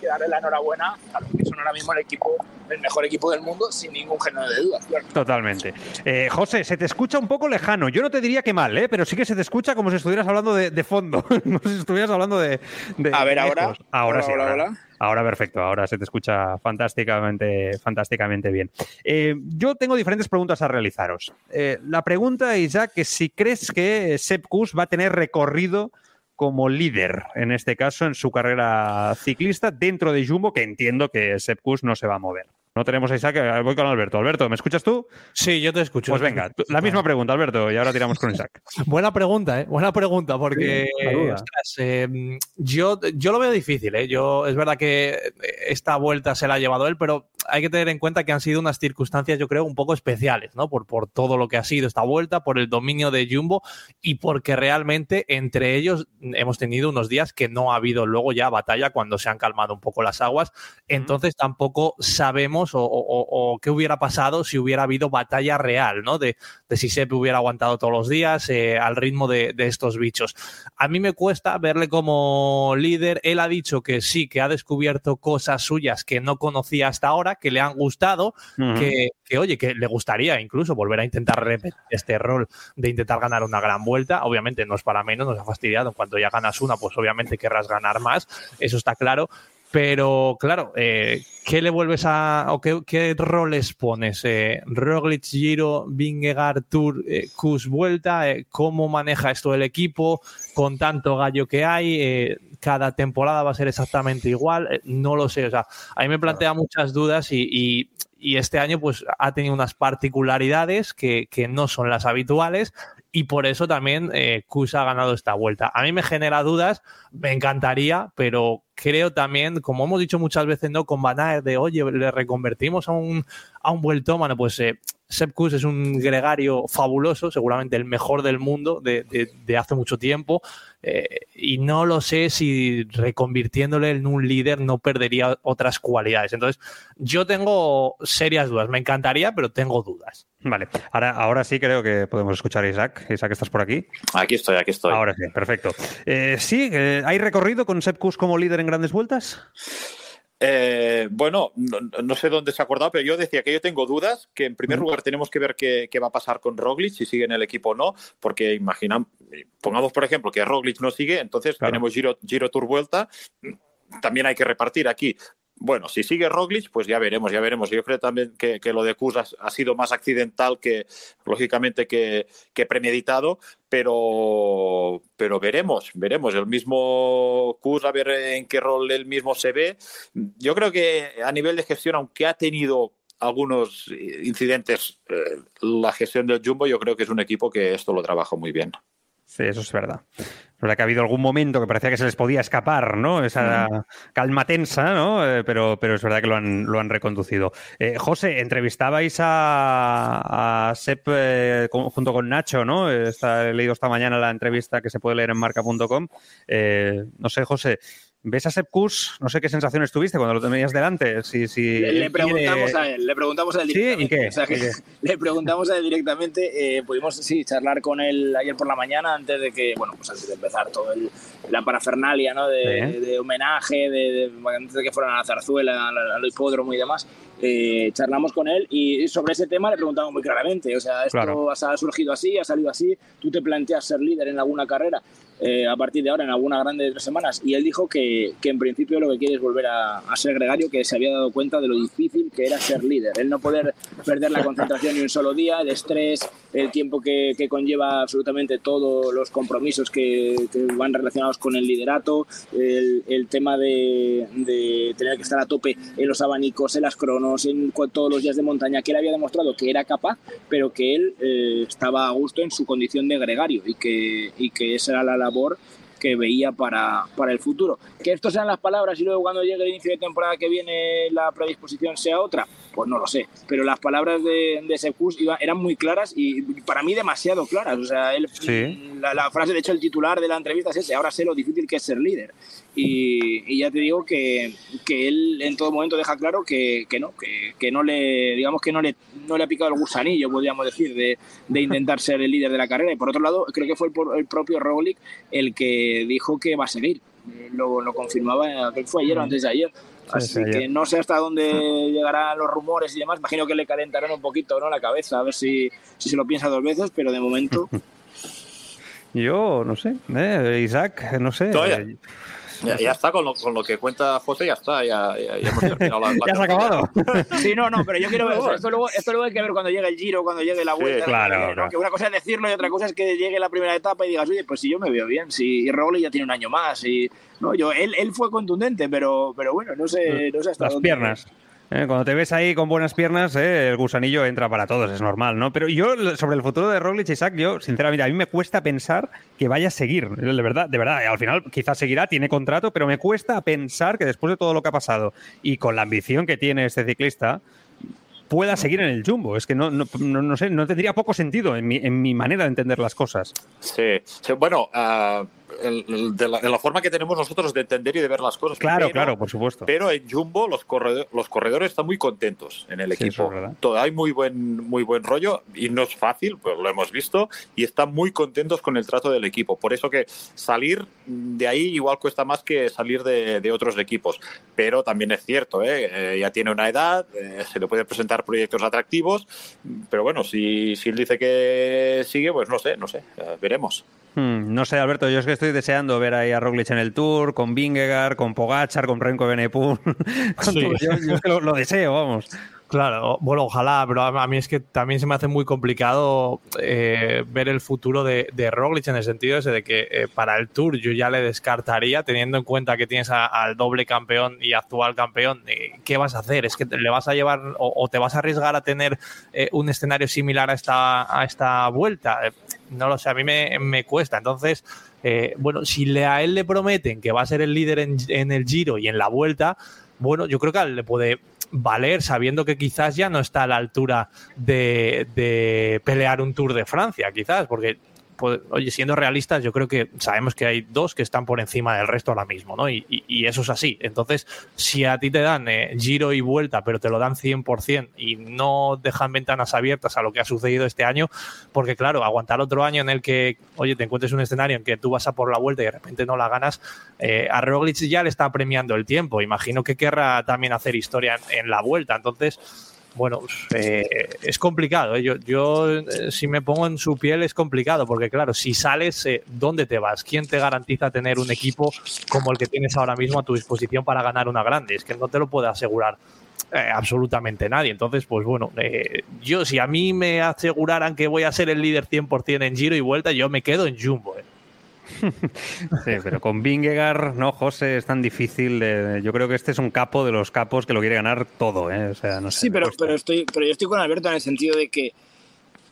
que darle la enhorabuena a los que son ahora mismo el equipo, el mejor equipo del mundo, sin ningún género de dudas. Claro. Totalmente. Eh, José, se te escucha un poco lejano. Yo no te diría que mal, ¿eh? pero sí que se te escucha como si estuvieras hablando de, de fondo, como si estuvieras hablando de. de a ver, ahora. Ahora, ahora sí. Ahora, ahora. Perfecto, ahora se te escucha fantásticamente, fantásticamente bien. Eh, yo tengo diferentes preguntas a realizaros. Eh, la pregunta, es si crees que Sepp Kuss va a tener recorrido como líder, en este caso, en su carrera ciclista dentro de Jumbo, que entiendo que Sepp Kuss no se va a mover. No tenemos a Isaac, eh, voy con Alberto. Alberto, ¿me escuchas tú? Sí, yo te escucho. Pues venga, la misma pregunta, Alberto, y ahora tiramos con Isaac. Buena pregunta, ¿eh? Buena pregunta, porque Sí, ostras, eh, yo, yo lo veo difícil, ¿eh? Yo, es verdad que esta vuelta se la ha llevado él, pero hay que tener en cuenta que han sido unas circunstancias, yo creo, un poco especiales, ¿no? Por, por todo lo que ha sido esta vuelta, por el dominio de Jumbo y porque realmente entre ellos hemos tenido unos días que no ha habido luego ya batalla cuando se han calmado un poco las aguas. Entonces tampoco sabemos o, o- o qué hubiera pasado si hubiera habido batalla real, ¿no? De, de si Sepp hubiera aguantado todos los días eh, al ritmo de, de estos bichos. A mí me cuesta verle como líder. Él ha dicho que sí, que ha descubierto cosas suyas que no conocía hasta ahora, que le han gustado, que, que, oye, que le gustaría incluso volver a intentar repetir este rol de intentar ganar una gran vuelta. Obviamente no es para menos, nos ha fastidiado. En cuanto ya ganas una, pues obviamente querrás ganar más, eso está claro. Pero claro, eh, ¿qué le vuelves a. o qué, qué roles pones? Eh, Roglic, Giro, Vingegaard, Tour, eh, Kus, Vuelta. eh, ¿Cómo maneja esto el equipo con tanto gallo que hay? Eh, cada temporada va a ser exactamente igual. eh, no lo sé. O sea, a mí me plantea muchas dudas y, y- y este año pues ha tenido unas particularidades que, que no son las habituales y por eso también eh, Kus ha ganado esta vuelta. A mí me genera dudas, me encantaría, pero creo también, como hemos dicho muchas veces, ¿no? Con Van Aert, de oye, le reconvertimos a un, a un vueltómano, pues eh, Sepp Kuss es un gregario fabuloso, seguramente el mejor del mundo de, de- de hace mucho tiempo, eh, y no lo sé si reconvirtiéndole en un líder no perdería otras cualidades. Entonces, yo tengo serias dudas, me encantaría, pero tengo dudas. Vale, ahora, ahora sí creo que podemos escuchar a Isaac. Isaac, ¿estás por aquí? Aquí estoy, aquí estoy. Ahora sí, perfecto. Eh, sí, eh, ¿hay recorrido con Sepp Kuss como líder en grandes vueltas? Eh, bueno, no, no sé dónde se ha acordado, pero yo decía que yo tengo dudas, que en primer lugar tenemos que ver qué, qué va a pasar con Roglic, si sigue en el equipo o no, porque imaginamos, pongamos por ejemplo que Roglic no sigue, entonces tenemos Giro, Giro Tour Vuelta, también hay que repartir aquí. Bueno, si sigue Roglic, pues ya veremos, ya veremos. Yo creo también que, lo de Kuz ha, sido más accidental que, lógicamente, que, que premeditado, pero, pero veremos, veremos. El mismo Kuz, a ver en qué rol él mismo se ve. Yo creo que a nivel de gestión, aunque ha tenido algunos incidentes, eh, la gestión del Jumbo, yo creo que es un equipo que esto lo trabaja muy bien. Sí, eso es verdad. Es verdad que ha habido algún momento que parecía que se les podía escapar, ¿no? Esa calma tensa, ¿no? Eh, pero, pero es verdad que lo han, lo han reconducido. Eh, José, entrevistabais a, a Sepp eh, con- junto con Nacho, ¿no? Está, he leído esta mañana la entrevista que se puede leer en marca.com. No sé, José, ¿ves a Sepp Kuss? No sé qué sensaciones tuviste cuando lo tenías delante. Si, si Le, le preguntamos quiere- a él, le preguntamos a él ¿Sí? directamente. ¿Y qué? O sea, que ¿Y qué? le preguntamos a él directamente. eh, pudimos sí charlar con él ayer por la mañana antes de que, bueno, pues antes de empezar todo el, la parafernalia, ¿no? De, Sí. de homenaje, de, antes de que fueran a la zarzuela, al, al hipódromo y demás. eh, charlamos con él y sobre ese tema le preguntamos muy claramente. O sea, esto Claro. ha surgido así, ha salido así. Tú te planteas ser líder en alguna carrera eh, a partir de ahora, en alguna grande de tres semanas. Y él dijo que, que en principio lo que quiere es volver a, ser gregario, que se había dado cuenta de lo difícil que era ser líder. El no poder perder la concentración ni un solo día, el estrés, el tiempo que, conlleva absolutamente todos los compromisos que, van relacionados con el liderato, el, tema de tener que estar a tope en los abanicos, en las cronos, en todos los días de montaña, que él había demostrado que era capaz, pero que él eh, estaba a gusto en su condición de gregario y que, y que esa era la labor que veía para, para el futuro. Que estos sean las palabras y luego cuando llegue el inicio de temporada que viene la predisposición sea otra, pues no lo sé. Pero las palabras de, de iba- eran muy claras y para mí demasiado claras. O sea, él, Sí. la, la frase, de hecho, el titular de la entrevista es ese, ahora sé lo difícil que es ser líder. Y, y ya te digo que, que él en todo momento deja claro que, que no, que, que no le, digamos que no le, no le ha picado el gusanillo, podríamos decir, de, de intentar ser el líder de la carrera. Y por otro lado, creo que fue el, por- el propio Roglic el que dijo que va a seguir. Lo, lo confirmaba, que fue ayer o antes de ayer. Así sí, que no sé hasta dónde llegarán los rumores y demás. Imagino que le calentarán un poquito ¿no? la cabeza, a ver si, si se lo piensa dos veces, pero de momento Yo no sé, eh, Isaac, no sé. Todavía. Ya, ya está, con lo, con lo que cuenta José, ya está. Ya, ya- ya hemos terminado la, la ¿Ya has acabado? Sí, no, no, pero yo quiero ver, o sea, esto, luego, esto luego hay que ver cuando llegue el giro, cuando llegue la Sí, vuelta. claro, que, ¿no? claro. Que una cosa es decirlo y otra cosa es que llegue la primera etapa y digas, oye, pues si yo me veo bien, si y Roglic ya tiene un año más. Y, no, yo, él, él fue contundente, pero, pero bueno, no sé, no sé hasta Las dónde. piernas. Eh, cuando te ves ahí con buenas piernas, eh, el gusanillo entra para todos, es normal, ¿no? Pero yo, sobre el futuro de Roglic, Isaac, yo, sinceramente, a mí me cuesta pensar que vaya a seguir. De verdad, de verdad. Al final, quizás seguirá, tiene contrato, pero me cuesta pensar que después de todo lo que ha pasado y con la ambición que tiene este ciclista, pueda seguir en el Jumbo. Es que no, no, no- sé, no tendría poco sentido en mi, en mi manera de entender las cosas. Sí, bueno, ah, el- el- de, la, de la forma que tenemos nosotros de entender y de ver las cosas. Claro, pero- claro, por supuesto. Pero en Jumbo los, corredor- los corredores están muy contentos en el Sí, equipo. es. Todo, hay muy buen, muy buen rollo y no es fácil, pues lo hemos visto, y están muy contentos con el trato del equipo. Por eso que salir de ahí igual cuesta más que salir de, de otros equipos. Pero también es cierto, ¿eh? Eh, ya tiene una edad, eh, se le pueden presentar proyectos atractivos, pero bueno, si, si él dice que sigue, pues no sé, no sé, veremos. Hmm, no sé, Alberto, yo es que estoy deseando ver ahí a Roglic en el Tour, con Vingegaard, con Pogachar, con Renko Benepul. Sí. yo, yo es que lo, lo deseo, vamos. Claro, bueno, ojalá, pero a mí es que también se me hace muy complicado eh, ver el futuro de, de Roglic en el sentido ese de que eh, para el Tour yo ya le descartaría, teniendo en cuenta que tienes a- al doble campeón y actual campeón, eh, ¿qué vas a hacer? ¿Es que le vas a llevar o, o te vas a arriesgar a tener un escenario similar a esta, a esta vuelta? No lo sé, a mí me, me cuesta. Entonces, eh, bueno, si le, a él le prometen que va a ser el líder en, en el Giro y en la vuelta, bueno, yo creo que a él le puede valer sabiendo que quizás ya no está a la altura de, de pelear un Tour de Francia, quizás, porque, oye, siendo realistas, yo creo que sabemos que hay dos que están por encima del resto ahora mismo, ¿no? Y, y- eso es así. Entonces, si a ti te dan eh, giro y vuelta, pero te lo dan 100% y no dejan ventanas abiertas a lo que ha sucedido este año, porque claro, aguantar otro año en el que, oye, te encuentres un escenario en que tú vas a por la vuelta y de repente no la ganas, eh, a Roglic ya le está premiando el tiempo. Imagino que querrá también hacer historia en la vuelta. Entonces, bueno, eh, es complicado. ¿eh? Yo, yo eh, si me pongo en su piel, es complicado, porque claro, si sales, eh, ¿dónde te vas? ¿Quién te garantiza tener un equipo como el que tienes ahora mismo a tu disposición para ganar una grande? Es que no te lo puede asegurar eh, absolutamente nadie. Entonces, pues bueno, yo si a mí me aseguraran que voy a ser el líder 100% en giro y vuelta, yo me quedo en Jumbo. eh. Sí, pero con Vingegaard, no, José, es tan difícil. yo creo que este es un capo de los capos que lo quiere ganar todo, ¿eh? O sea, no sé. Sí, pero, estoy, pero yo estoy con Alberto en el sentido de que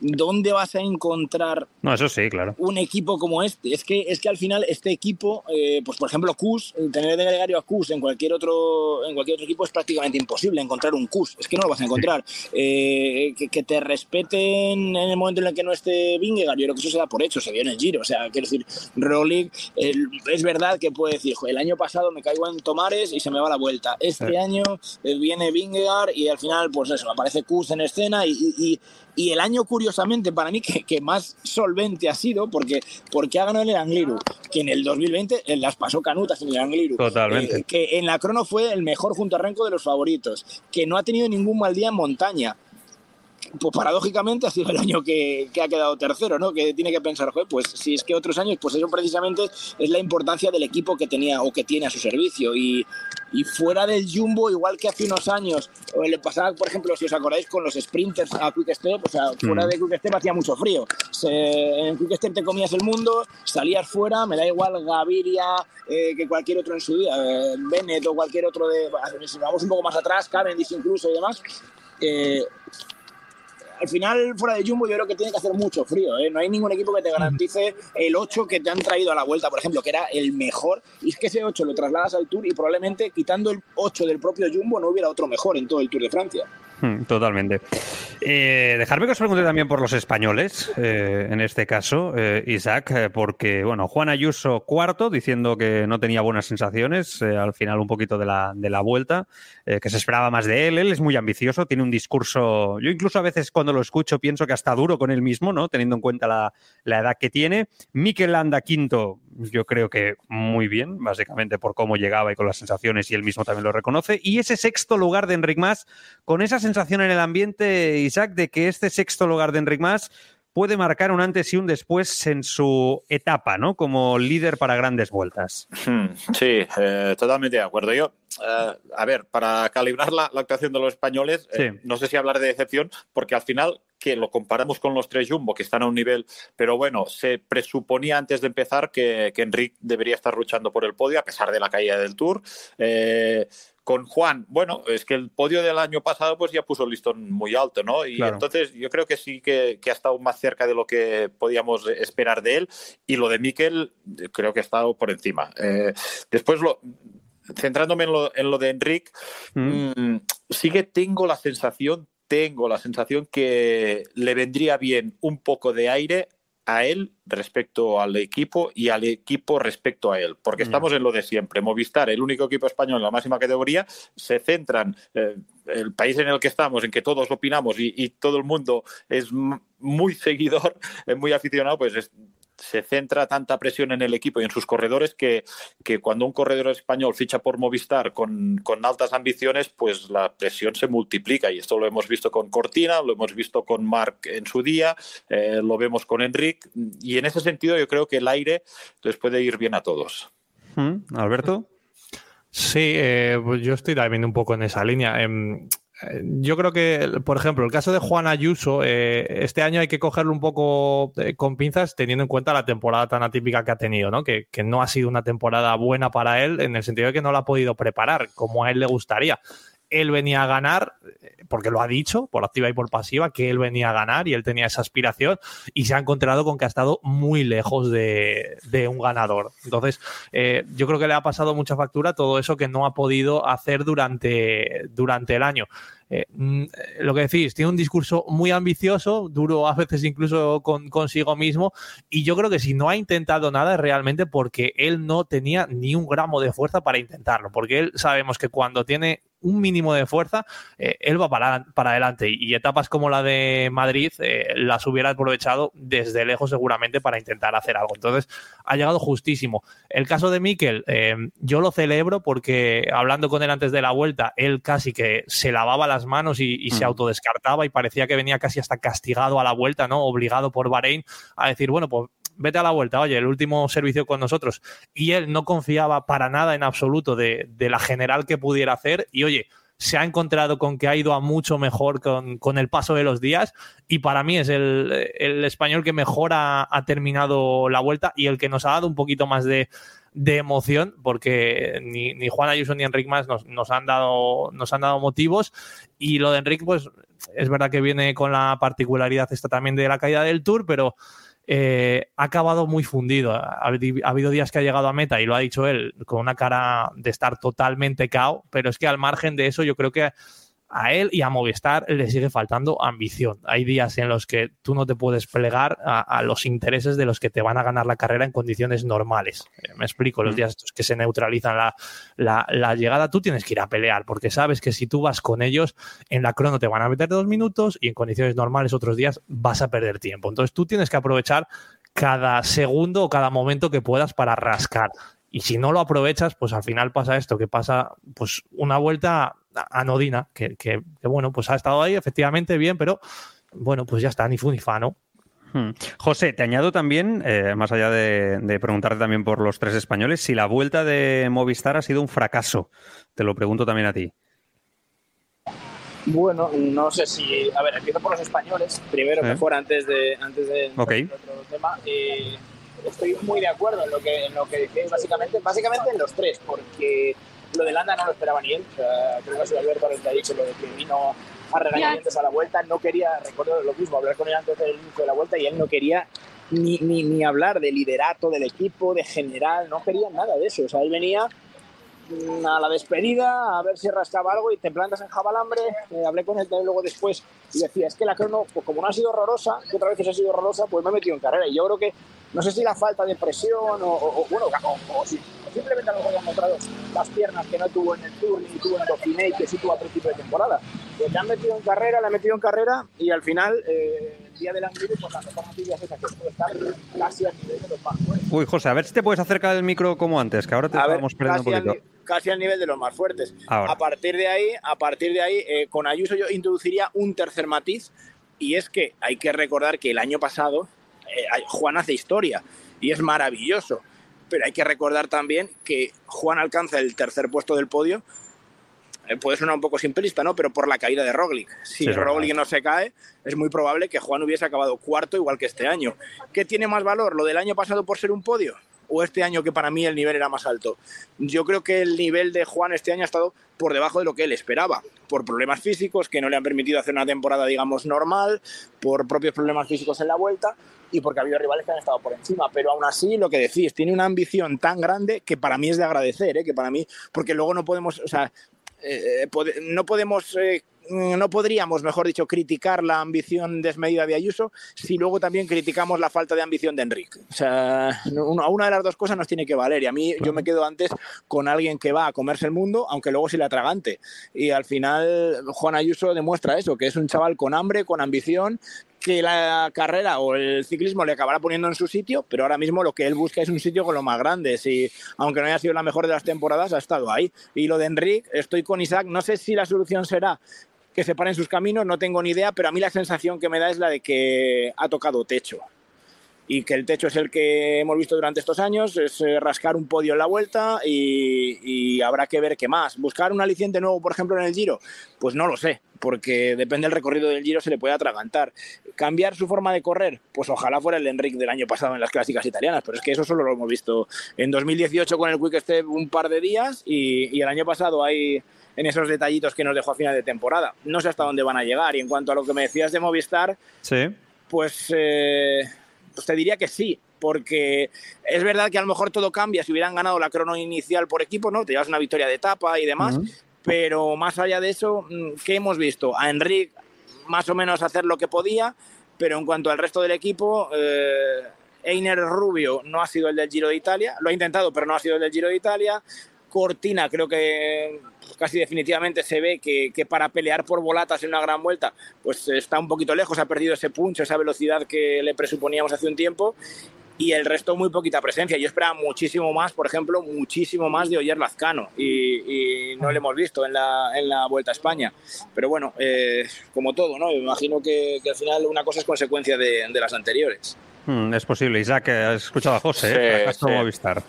¿dónde vas a encontrar No, eso sí, claro. un equipo como este. Es que, es que al final este equipo, eh, pues por ejemplo, Kus, el tener de gregario a Kus en cualquier otro en cualquier otro equipo es prácticamente imposible encontrar un Kus. Es que no lo vas a encontrar. Eh, que, que te respeten en el momento en el que no esté Vingegaard, yo creo que eso se da por hecho, se vio en el Giro. O sea, quiero decir, Roglic, el- es verdad que puede decir, "Jo, el año pasado me caigo en Tomares y se me va la vuelta. Este año eh, viene Vingegaard y al final, pues eso, aparece Kus en escena y, y- y- el año, curiosamente, para mí, que, que más solvente ha sido, porque, porque ha ganado el Angliru, que en el 2020 eh, las pasó canutas en el Angliru. Totalmente. Eh, que en la crono fue el mejor junto a Renko de los favoritos, que no ha tenido ningún mal día en montaña. Pues paradójicamente ha sido el año que, que ha quedado tercero, ¿no? Que tiene que pensar, "Joder, pues si es que otros años, pues eso precisamente es la importancia del equipo que tenía o que tiene a su servicio. Y, y fuera del Jumbo, igual que hace unos años, o le pasaba, por ejemplo, si os acordáis, con los sprinters a Quick Step, o sea, fuera Mm. de Quick Step hacía mucho frío. Se- en Quick Step te comías el mundo, salías fuera, me da igual Gaviria eh, que cualquier otro en su día, eh, Bennett o cualquier otro de. Si vamos un poco más atrás, Cavendish incluso y demás. eh, al final, fuera de Jumbo, yo creo que tiene que hacer mucho frío. ¿eh? No hay ningún equipo que te garantice el 8 que te han traído a la vuelta, por ejemplo, que era el mejor. Y es que ese 8 lo trasladas al Tour y probablemente quitando el 8 del propio Jumbo no hubiera otro mejor en todo el Tour de Francia. Hmm, totalmente. Eh, dejarme que os pregunte también por los españoles, eh, en este caso, eh, Isaac, eh, porque, bueno, Juan Ayuso cuarto, diciendo que no tenía buenas sensaciones, al final un poquito de la, de la vuelta, que se esperaba más de él, él es muy ambicioso, tiene un discurso, yo incluso a veces cuando lo escucho pienso que hasta duro con él mismo, ¿no? Teniendo en cuenta la, la edad que tiene. Mikel Landa quinto, yo creo que muy bien, básicamente por cómo llegaba y con las sensaciones, y él mismo también lo reconoce. Y ese sexto lugar de Enric Mas, con esa sensación en el ambiente, Isaac, de que este sexto lugar de Enric Mas puede marcar un antes y un después en su etapa, ¿no? Como líder para grandes vueltas. Hmm, Sí, eh, totalmente de acuerdo. Yo, eh, a ver, para calibrar la, la actuación de los españoles, eh, Sí. no sé si hablar de decepción, porque al final que lo comparamos con los tres Jumbo, que están a un nivel, pero bueno, se presuponía antes de empezar que, que Enric debería estar luchando por el podio, a pesar de la caída del Tour. Eh, con Juan, bueno, es que el podio del año pasado pues ya puso el listón muy alto, ¿no? Y Claro. entonces yo creo que sí que, que ha estado más cerca de lo que podíamos esperar de él. Y lo de Mikel, creo que ha estado por encima. Eh, después, lo, centrándome en lo, en lo de Enric, mm, sí que tengo la sensación, tengo la sensación que le vendría bien un poco de aire a él respecto al equipo y al equipo respecto a él, porque Ya. estamos en lo de siempre. Movistar, el único equipo español en la máxima categoría, se centran, eh, el país en el que estamos, en que todos opinamos y, y todo el mundo es muy seguidor, es muy aficionado, pues es- se centra tanta presión en el equipo y en sus corredores que, que cuando un corredor español ficha por Movistar con, con altas ambiciones, pues la presión se multiplica. Y esto lo hemos visto con Cortina, lo hemos visto con Marc en su día, eh, lo vemos con Enric. Y en ese sentido yo creo que el aire les puede ir bien a todos. Hmm, Alberto. Sí, eh, pues yo estoy también un poco en esa línea. Em, eh, yo creo que, por ejemplo, el caso de Juan Ayuso, eh, este año hay que cogerlo un poco eh, con pinzas teniendo en cuenta la temporada tan atípica que ha tenido, ¿no? Que, que no ha sido una temporada buena para él en el sentido de que no la ha podido preparar como a él le gustaría. Él venía a ganar, eh, porque lo ha dicho, por activa y por pasiva, que él venía a ganar y él tenía esa aspiración y se ha encontrado con que ha estado muy lejos de, de un ganador. Entonces, eh, yo creo que le ha pasado mucha factura todo eso que no ha podido hacer durante, durante el año. Eh, mm, lo que decís, tiene un discurso muy ambicioso, duro a veces incluso con, consigo mismo, y yo creo que si no ha intentado nada es realmente porque él no tenía ni un gramo de fuerza para intentarlo, porque él sabemos que cuando tiene un mínimo de fuerza, eh, él va para, para adelante y etapas como la de Madrid eh, las hubiera aprovechado desde lejos seguramente para intentar hacer algo. Entonces, ha llegado justísimo. El caso de Mikel, eh, yo lo celebro porque hablando con él antes de la vuelta, él casi que se lavaba las manos y, y se Mm. autodescartaba y parecía que venía casi hasta castigado a la vuelta, ¿no? Obligado por Bahrein a decir, bueno, pues vete a la vuelta, oye, el último servicio con nosotros. Y él no confiaba para nada en absoluto de, de la general que pudiera hacer. Y, oye, se ha encontrado con que ha ido a mucho mejor con, con el paso de los días. Y para mí es el, el español que mejor ha, ha terminado la vuelta y el que nos ha dado un poquito más de, de emoción porque ni, ni Juan Ayuso ni Enric más nos, nos, han dado, nos han dado motivos. Y lo de Enric pues es verdad que viene con la particularidad esta también de la caída del Tour pero eh, ha acabado muy fundido. Ha, ha, habido días que ha llegado a meta y lo ha dicho él con una cara de estar totalmente cao, pero es que al margen de eso yo creo que a él y a Movistar le sigue faltando ambición. Hay días en los que tú no te puedes plegar a, a los intereses de los que te van a ganar la carrera en condiciones normales. Eh, me explico, los días estos que se neutralizan la, la, la, llegada, tú tienes que ir a pelear porque sabes que si tú vas con ellos, en la crono te van a meter dos minutos y en condiciones normales otros días vas a perder tiempo. Entonces tú tienes que aprovechar cada segundo o cada momento que puedas para rascar. Y si no lo aprovechas, pues al final pasa esto, que pasa pues una vuelta anodina, que, que, que, bueno, pues ha estado ahí efectivamente bien, pero bueno, pues ya está, ni fu ni fa, ¿no? Hmm. José, te añado también, eh, más allá de, de, preguntarte también por los tres españoles, si la vuelta de Movistar ha sido un fracaso. Te lo pregunto también a ti. Bueno, no sé si. A ver, empiezo por los españoles. Primero, ¿Eh? mejor antes de antes de okay. otro tema. Eh, estoy muy de acuerdo en lo que en lo que decís básicamente, básicamente en los tres, porque Lo de Landa no lo esperaba ni él. Sea, creo que ha sido Alberto el que ha dicho lo de que vino a regañamientos a la vuelta. No quería, recuerdo lo mismo, hablar con él antes del inicio de la vuelta y él no quería ni, ni, ni hablar de liderato del equipo, de general, no quería nada de eso. O sea, él venía mm, a la despedida, a ver si rascaba algo y te plantas en Jabalambre. Eh, hablé con él también luego después y decía, es que la crono, pues como no ha sido horrorosa, que otra vez ha sido horrorosa, pues me he metido en carrera. Y yo creo que, no sé si la falta de presión o, o- o, bueno, o, o si- o simplemente a lo mejor le han mostrado las piernas que no tuvo en el Tour ni tuvo en Dauphiné y que sí tuvo a principio de temporada. Pues le han metido en carrera, le han metido en carrera y al final, eh, el día del Angrilu, pues la mejor noticia es esa, que puede estar casi al nivel de los más fuertes. Uy, José, a ver si te puedes acercar del micro como antes, que ahora te A ver, estamos perdiendo un al, poquito. ni- casi al nivel de los más fuertes. Ahora. A partir de ahí, a partir de ahí, eh, con Ayuso yo introduciría un tercer matiz y es que hay que recordar que el año pasado eh, Juan hace historia y es maravilloso, pero hay que recordar también que Juan alcanza el tercer puesto del podio. eh, puede sonar un poco simplista, ¿no? Pero por la caída de Roglic. Si Sí. Roglic no se cae, es muy probable que Juan hubiese acabado cuarto igual que este año. ¿Qué tiene más valor? ¿Lo del año pasado por ser un podio? ¿O este año que para mí el nivel era más alto? Yo creo que el nivel de Juan este año ha estado por debajo de lo que él esperaba, por problemas físicos que no le han permitido hacer una temporada, digamos, normal, por propios problemas físicos en la vuelta y porque ha habido rivales que han estado por encima. Pero aún así, lo que decís, tiene una ambición tan grande que para mí es de agradecer, ¿eh? que para mí, porque luego no podemos, o sea, eh, pode- no podemos, eh, no podríamos, mejor dicho, criticar la ambición desmedida de Ayuso si luego también criticamos la falta de ambición de Enrique. O sea, una de las dos cosas nos tiene que valer y a mí yo me quedo antes con alguien que va a comerse el mundo, aunque luego sí le atragante. Y al final Juan Ayuso demuestra eso, que es un chaval con hambre, con ambición, que la carrera o el ciclismo le acabará poniendo en su sitio, pero ahora mismo lo que él busca es un sitio con lo más grande. Si, aunque no haya sido la mejor de las temporadas, ha estado ahí. Y lo de Enric, estoy con Isaac, no sé si la solución será que se paren sus caminos, no tengo ni idea, pero a mí la sensación que me da es la de que ha tocado techo. Y que el techo es el que hemos visto durante estos años, es eh, rascar un podio en la vuelta y, y habrá que ver qué más. ¿Buscar un aliciente nuevo, por ejemplo, en el Giro? Pues no lo sé, porque depende del recorrido del Giro, se le puede atragantar. ¿Cambiar su forma de correr? Pues ojalá fuera el Enric del año pasado en las clásicas italianas, pero es que eso solo lo hemos visto en 2018 con el Quick Step un par de días y, y el año pasado hay en esos detallitos que nos dejó a final de temporada. No sé hasta dónde van a llegar. Y en cuanto a lo que me decías de Movistar, Sí. pues, eh, pues te diría que sí, porque es verdad que a lo mejor todo cambia si hubieran ganado la crono inicial por equipo, ¿no? Te llevas una victoria de etapa y demás, Ujú. pero más allá de eso, mm, ¿qué hemos visto? A Enric más o menos hacer lo que podía, pero en cuanto al resto del equipo, eh, Einer Rubio no ha sido el del Giro de Italia, lo ha intentado, pero no ha sido el del Giro de Italia. Cortina creo que casi definitivamente se ve que, que para pelear por volatas en una gran vuelta pues está un poquito lejos, ha perdido ese punch, esa velocidad que le presuponíamos hace un tiempo y el resto muy poquita presencia. Yo esperaba muchísimo más, por ejemplo, muchísimo más de Oyer Lazcano y, y no lo hemos visto en la, en la Vuelta a España. Pero bueno, eh, como todo, ¿no? Me imagino que, que al final una cosa es consecuencia de, de las anteriores. Hmm, es posible. Isaac, has escuchado a José, Sí, ¿eh? Sí. Movistar.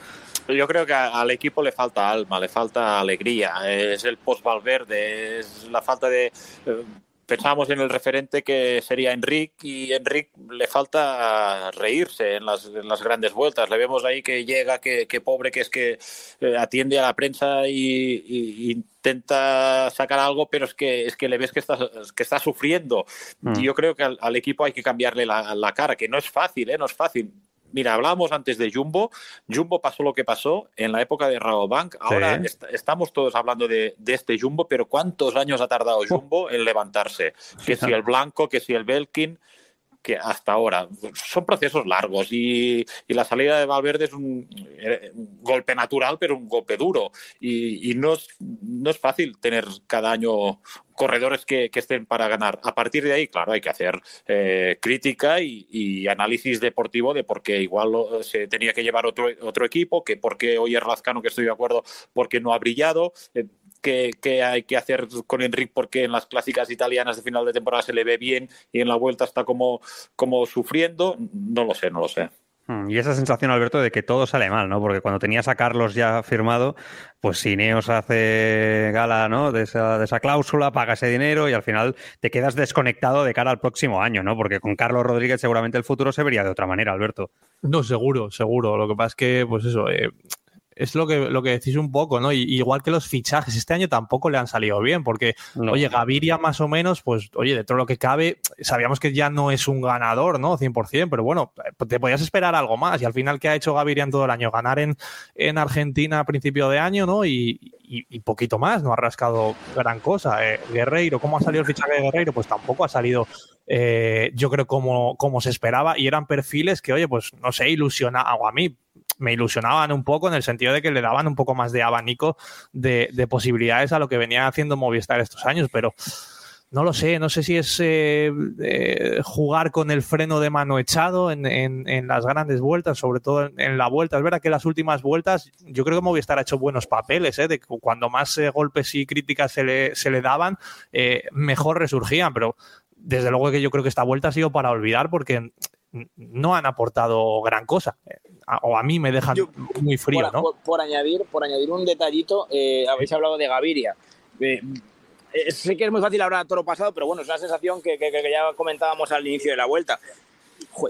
Yo creo que al equipo le falta alma, le falta alegría. Es el post-Valverde, es la falta de. eh, Pensábamos en el referente que sería Enric y Enric le falta reírse en las, en las grandes vueltas. Le vemos ahí que llega, que, que pobre que es que eh, atiende a la prensa y, y intenta sacar algo, pero es que es que le ves que está, que está sufriendo. Mm. Y yo creo que al, al equipo hay que cambiarle la, la cara, que no es fácil, ¿eh? no es fácil. Mira, hablábamos antes de Jumbo. Jumbo pasó lo que pasó en la época de Rabobank. Ahora Sí. est- estamos todos hablando de, de este Jumbo, pero ¿cuántos años ha tardado Jumbo en levantarse? Que si el Blanco, que si el Belkin, que hasta ahora. Son procesos largos y, y la salida de Valverde es un, eh, un golpe natural, pero un golpe duro. Y, y no, es, no es fácil tener cada año corredores que, que estén para ganar. A partir de ahí, claro, hay que hacer eh, crítica y, análisis deportivo de por qué igual se tenía que llevar otro, otro equipo, que por qué hoy es Lazcano, que estoy de acuerdo, porque no ha brillado. eh, qué, qué hay que hacer con Enric porque en las clásicas italianas de final de temporada se le ve bien y en la vuelta está como, como sufriendo. No lo sé, no lo sé. Hmm, Y esa sensación, Alberto, de que todo sale mal, ¿no? Porque cuando tenías a Carlos ya firmado, pues si Ineos hace gala, ¿no? De esa, de esa cláusula, paga ese dinero y al final te quedas desconectado de cara al próximo año, ¿no? Porque con Carlos Rodríguez seguramente el futuro se vería de otra manera, Alberto. No, seguro, seguro. Lo que pasa es que, pues eso, eh, es lo que, lo que decís un poco, ¿no? Y, igual que los fichajes, este año tampoco le han salido bien, porque, oye, Gaviria más o menos, pues, oye, de todo lo que cabe, sabíamos que ya no es un ganador, ¿no? 100%, pero bueno, te podías esperar algo más. Y al final, ¿qué ha hecho Gaviria en todo el año? Ganar en, en Argentina a principio de año, ¿no? Y, y, poquito más, no ha rascado gran cosa. Eh, Guerreiro, ¿cómo ha salido el fichaje de Guerreiro? Pues tampoco ha salido, eh, yo creo, como, como se esperaba. Y eran perfiles que, oye, pues no sé, ilusionaban, a mí me ilusionaban un poco en el sentido de que le daban un poco más de abanico de, de posibilidades a lo que venía haciendo Movistar estos años, pero no lo sé, no sé si es eh, eh, jugar con el freno de mano echado en, en, las grandes vueltas, sobre todo en, la vuelta. Es verdad que las últimas vueltas, yo creo que Movistar ha hecho buenos papeles, ¿eh? de cuando más eh, golpes y críticas se le, se le daban, mejor resurgían, pero desde luego que yo creo que esta vuelta ha sido para olvidar porque no han aportado gran cosa. O a mí me dejan muy frío, ¿no? Por, añadir, por añadir un detallito, habéis hablado de Gaviria eh, sé que es muy fácil hablar a toro pasado, pero bueno, es una sensación que, ya comentábamos al inicio de la vuelta.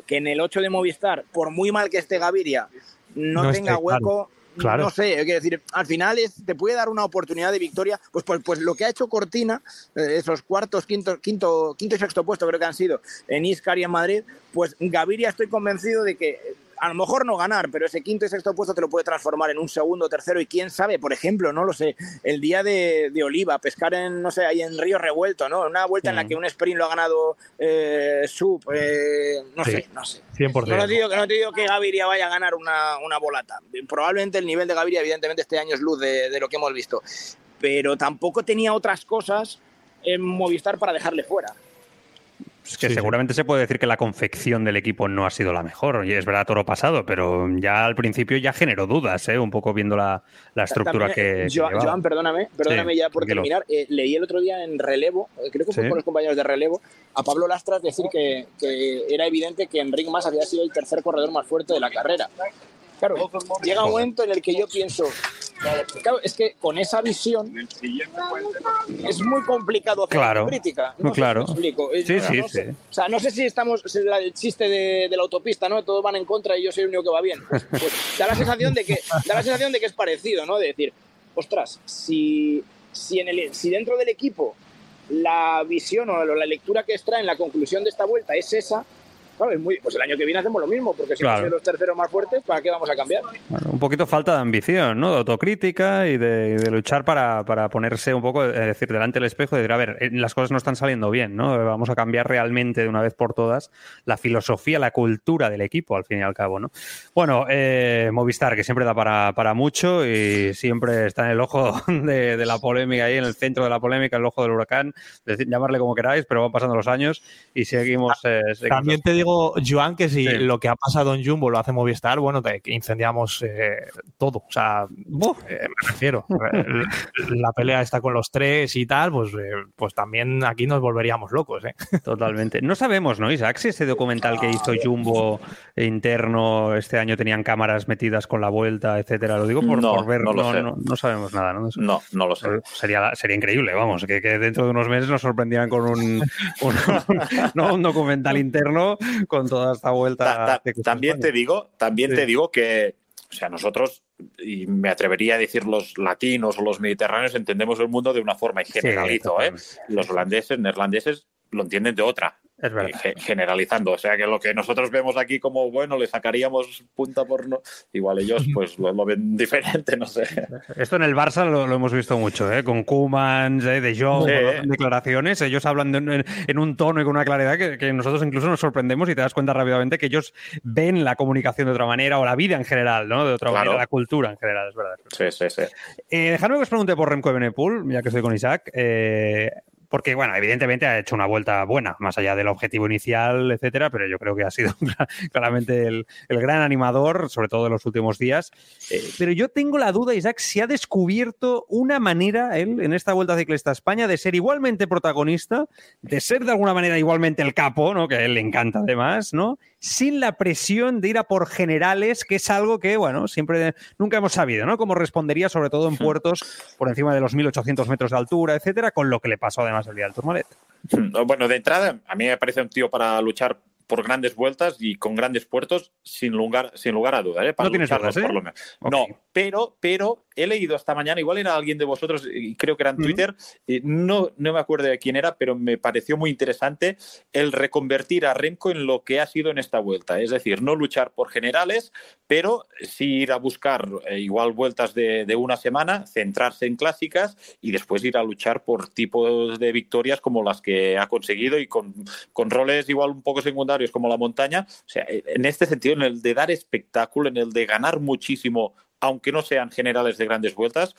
que en el 8 de Movistar, por muy mal que esté Gaviria, no, tenga hueco, No sé, quiero decir, al final es, te puede dar una oportunidad de victoria. Pues, pues, pues lo que ha hecho Cortina, eh, esos cuartos, quinto, quinto, quinto y sexto puesto creo que han sido en Iscar y en Madrid, pues Gaviria estoy convencido de que a lo mejor no ganar, pero ese quinto y sexto puesto te lo puede transformar en un segundo, tercero y quién sabe, por ejemplo, no lo sé, el día de, Oliva, pescar en, no sé, ahí en Río Revuelto, ¿no? Una vuelta en la mm. que un sprint lo ha ganado eh, Sub, eh, no sé, no sé. 100%. No te, digo, no te digo que Gaviria vaya a ganar una, una, volata. Probablemente el nivel de Gaviria, evidentemente, este año es luz de, de lo que hemos visto. Pero tampoco tenía otras cosas en Movistar para dejarle fuera que seguramente se puede decir que la confección del equipo no ha sido la mejor. Y es verdad, toro pasado, pero ya al principio ya generó dudas, ¿eh? un poco viendo la, estructura que. Joan, perdóname, perdóname ya por terminar. Eh, leí el otro día en relevo, eh, creo que fue con los compañeros de relevo, a Pablo Lastras decir que, que era evidente que Enric Mas había sido el tercer corredor más fuerte de la carrera. Claro, llega un momento en el que yo pienso, claro, es que con esa visión es muy complicado hacer claro, crítica. No claro. explico. Sí, sí, sí. O sea, no sé si estamos, el chiste de, la autopista, ¿no? Todos van en contra y yo soy el único que va bien. Pues, pues, da, la sensación de que, da la sensación de que es parecido, ¿no? De decir, ostras, si, si, en el, si dentro del equipo la visión o la lectura que extrae en la conclusión de esta vuelta es esa, pues el año que viene hacemos lo mismo, porque si claro. los terceros más fuertes, ¿para qué vamos a cambiar? un poquito falta de ambición, ¿no? De autocrítica y de, luchar para, ponerse un poco, es decir, delante del espejo y decir, a ver, eh, las cosas no están saliendo bien, ¿no? Vamos a cambiar realmente de una vez por todas la filosofía, la cultura del equipo, al fin y al cabo, ¿no? Bueno, eh, Movistar, que siempre da para, mucho y siempre está en el ojo de, la polémica, ahí en el centro de la polémica, el ojo del huracán, llamarle como queráis, pero van pasando los años y seguimos... Eh, También te digo Joan, que si lo que ha pasado en Jumbo lo hace Movistar, bueno, te, incendiamos eh, todo. O sea, eh, me refiero. la pelea está con los tres y tal, pues, eh, pues también aquí nos volveríamos locos. Totalmente. No sabemos, ¿no, Isaac? Si ese documental que hizo Jumbo interno este año tenían cámaras metidas con la vuelta, etcétera. Lo digo por, no, verlo. No, sabemos nada, ¿no? No, no lo sé. Sería, sería increíble, vamos, que, dentro de unos meses nos sorprendieran con un, un documental interno con toda esta vuelta. también te digo, también te digo que, o sea, nosotros, y me atrevería a decir los latinos o los mediterráneos, entendemos el mundo de una forma y generalizo, ¿eh? Los holandeses, neerlandeses lo entienden de otra. Es verdad. generalizando. O sea que lo que nosotros vemos aquí como bueno, le sacaríamos punta por no. Igual ellos pues lo, ven diferente, no sé. Esto en el Barça lo, hemos visto mucho, ¿eh? con Kuman, ¿eh? de Jong, declaraciones. Ellos hablan en, un tono y con una claridad que, nosotros incluso nos sorprendemos y te das cuenta rápidamente que ellos ven la comunicación de otra manera o la vida en general, ¿no? De otra manera, la cultura en general, es verdad. Sí, sí, sí. Eh, dejadme que os pregunte por Remco ya que estoy con Isaac. Porque, bueno, evidentemente ha hecho una vuelta buena, más allá del objetivo inicial, etcétera, pero yo creo que ha sido claramente el, gran animador, sobre todo en los últimos días. Eh, pero yo tengo la duda, Isaac, si ha descubierto una manera, él, en esta vuelta ciclista a España, de ser igualmente protagonista, de ser de alguna manera igualmente el capo, ¿no? Que a él le encanta además, ¿no? Sin la presión de ir a por generales, que es algo que, bueno, siempre, nunca hemos sabido, ¿no? Cómo respondería, sobre todo en hmm. puertos por encima de los 1800 metros de altura, etcétera, con lo que le pasó además el día del Tourmalet. Hmm. Bueno, de entrada, a mí me parece un tío para luchar por grandes vueltas y con grandes puertos, sin lugar, sin lugar a duda. ¿eh? no tienes dudas, ¿eh? por lo menos. No, pero, pero he leído esta mañana, igual era alguien de vosotros, y creo que era en Twitter, y no, no me acuerdo de quién era, pero me pareció muy interesante el reconvertir a Remco en lo que ha sido en esta vuelta. Es decir, no luchar por generales, pero sí ir a buscar eh, igual vueltas de, de una semana, centrarse en clásicas y después ir a luchar por tipos de victorias como las que ha conseguido y con, con roles igual un poco secundarios como la montaña. O sea, en este sentido, en el de dar espectáculo, en el de ganar muchísimo, aunque no sean generales de grandes vueltas,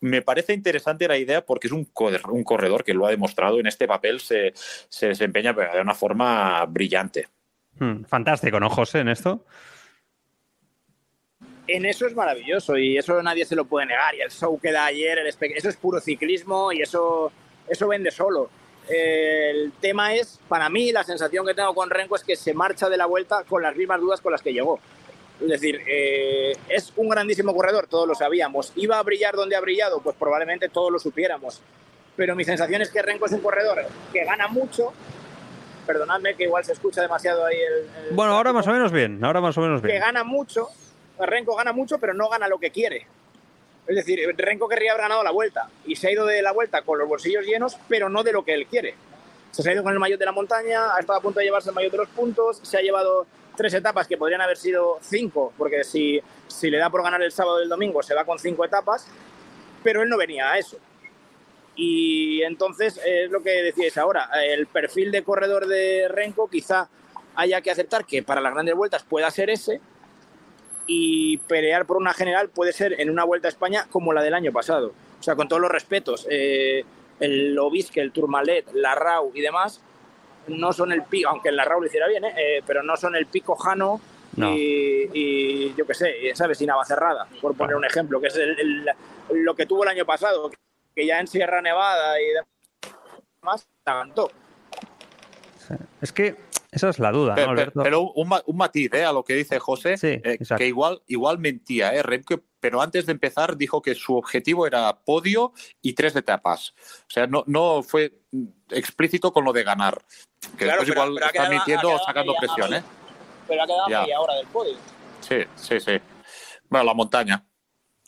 me parece interesante la idea porque es un corredor, un corredor que lo ha demostrado en este papel, se, se desempeña de una forma brillante. Hmm, fantástico, ¿no, José, en esto? En eso es maravilloso y eso nadie se lo puede negar. Y el show que da ayer, el eso es puro ciclismo y eso, eso vende solo. El tema es, para mí, la sensación que tengo con Renko es que se marcha de la vuelta con las mismas dudas con las que llegó. Es decir, eh, es un grandísimo corredor, todos lo sabíamos. ¿Iba a brillar donde ha brillado? Pues probablemente todos lo supiéramos. Pero mi sensación es que Renko es un corredor que gana mucho. Perdonadme que igual se escucha demasiado ahí el... el bueno, ahora más o menos bien, ahora más o menos bien. Que gana mucho, Renko gana mucho, pero no gana lo que quiere. Es decir, Renko querría haber ganado la vuelta y se ha ido de la vuelta con los bolsillos llenos, pero no de lo que él quiere. Se ha ido con el maillot de la montaña, ha estado a punto de llevarse el maillot de los puntos, se ha llevado tres etapas que podrían haber sido cinco, porque si, si le da por ganar el sábado y el domingo se va con cinco etapas, pero él no venía a eso. Y entonces es lo que decíais ahora, el perfil de corredor de Renko quizá haya que aceptar que para las grandes vueltas pueda ser ese, y pelear por una general puede ser en una vuelta a España como la del año pasado. O sea, con todos los respetos, eh, el Obisque, el Tourmalet, la RAU y demás no son el pico, aunque la RAU lo hiciera bien, eh, pero no son el pico Jano y, yo qué sé, ¿sabes? Sin cerrada, por poner un ejemplo, que es lo que tuvo el año pasado, que ya en Sierra Nevada y demás, aguantó. Es que esa es la duda, pero, ¿no, Alberto? Pero, un, un, matiz ¿eh? a lo que dice José, eh, que igual, igual mentía, ¿eh? Remke, pero antes de empezar dijo que su objetivo era podio y tres etapas. O sea, no, no fue explícito con lo de ganar. Que claro, después pero, igual pero está quedado, mintiendo o sacando presión, ¿eh? Pero ha quedado Ya. media hora del podio. Sí, sí, sí. Bueno, la montaña.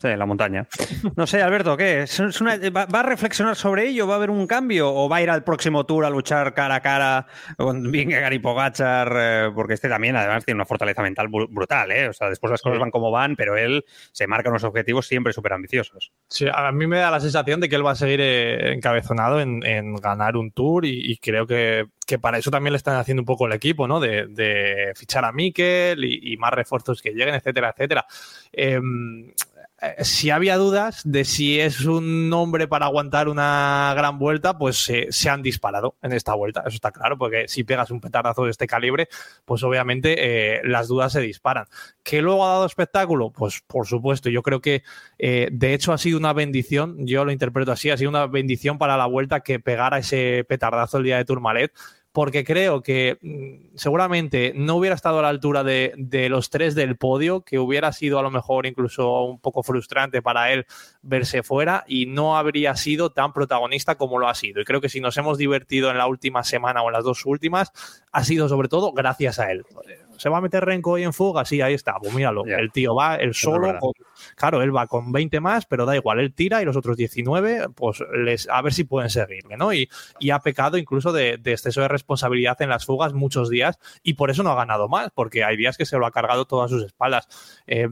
Sí, la montaña. No sé, Alberto, ¿qué? ¿Es es una- va, a reflexionar sobre ello? ¿Va a haber un cambio? ¿O va a ir al próximo tour a luchar cara a cara con Vingegaard y Pogachar? eh, porque este también, además, tiene una fortaleza mental bru- brutal, ¿eh? O sea, después las cosas van como van, pero él se marca unos objetivos siempre súper ambiciosos. Sí, a mí me da la sensación de que él va a seguir eh, encabezonado en, en ganar un tour y, y creo que, que para eso también le están haciendo un poco el equipo, ¿no? De, de fichar a Mikel y, y más refuerzos que lleguen, etcétera, etcétera. Em, eh, si había dudas de si es un nombre para aguantar una gran vuelta, pues se, se han disparado en esta vuelta, eso está claro, porque si pegas un petardazo de este calibre, pues obviamente eh, las dudas se disparan. ¿Que luego ha dado espectáculo? Pues por supuesto, yo creo que eh, de hecho ha sido una bendición, yo lo interpreto así, ha sido una bendición para la vuelta que pegara ese petardazo el día de Tourmalet, porque creo que mm, seguramente no hubiera estado a la altura de, de los tres del podio, que hubiera sido a lo mejor incluso un poco frustrante para él verse fuera y no habría sido tan protagonista como lo ha sido. Y creo que si nos hemos divertido en la última semana o en las dos últimas, ha sido sobre todo gracias a él. ¿Se va a meter Renko hoy en fuga? Sí, ahí está. Pues míralo. El tío va, él solo, con- claro, él va con 20 más, pero da igual, él tira y los otros 19, pues les, a ver si pueden seguirle, ¿no? Y, y ha pecado incluso de, de exceso de responsabilidad en las fugas muchos días y por eso no ha ganado más, porque hay días que se lo ha cargado todas sus espaldas. Eh,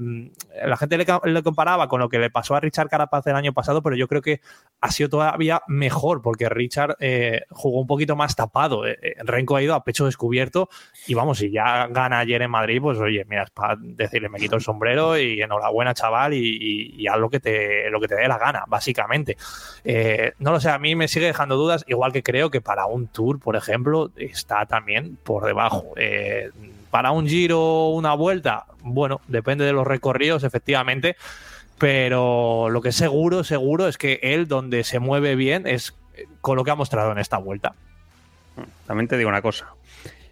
la gente le comparaba con lo que le pasó a Richard Carapaz el año pasado, pero yo creo que ha sido todavía mejor, porque Richard eh, jugó un poquito más tapado. Eh, eh, Renko ha ido a pecho descubierto y vamos, si ya gana ayer en Madrid, pues oye, mira, para decirle, me quito el sombrero y enhorabuena, chaval, y haz lo que te, lo que te dé la gana, básicamente. Eh, no lo sé, a mí me sigue dejando dudas, igual que creo que para un tour, por ejemplo, está también por debajo. Eh, para un giro, una vuelta, bueno, depende de los recorridos, efectivamente, pero lo que es seguro, seguro es que él donde se mueve bien es con lo que ha mostrado en esta vuelta. También te digo una cosa.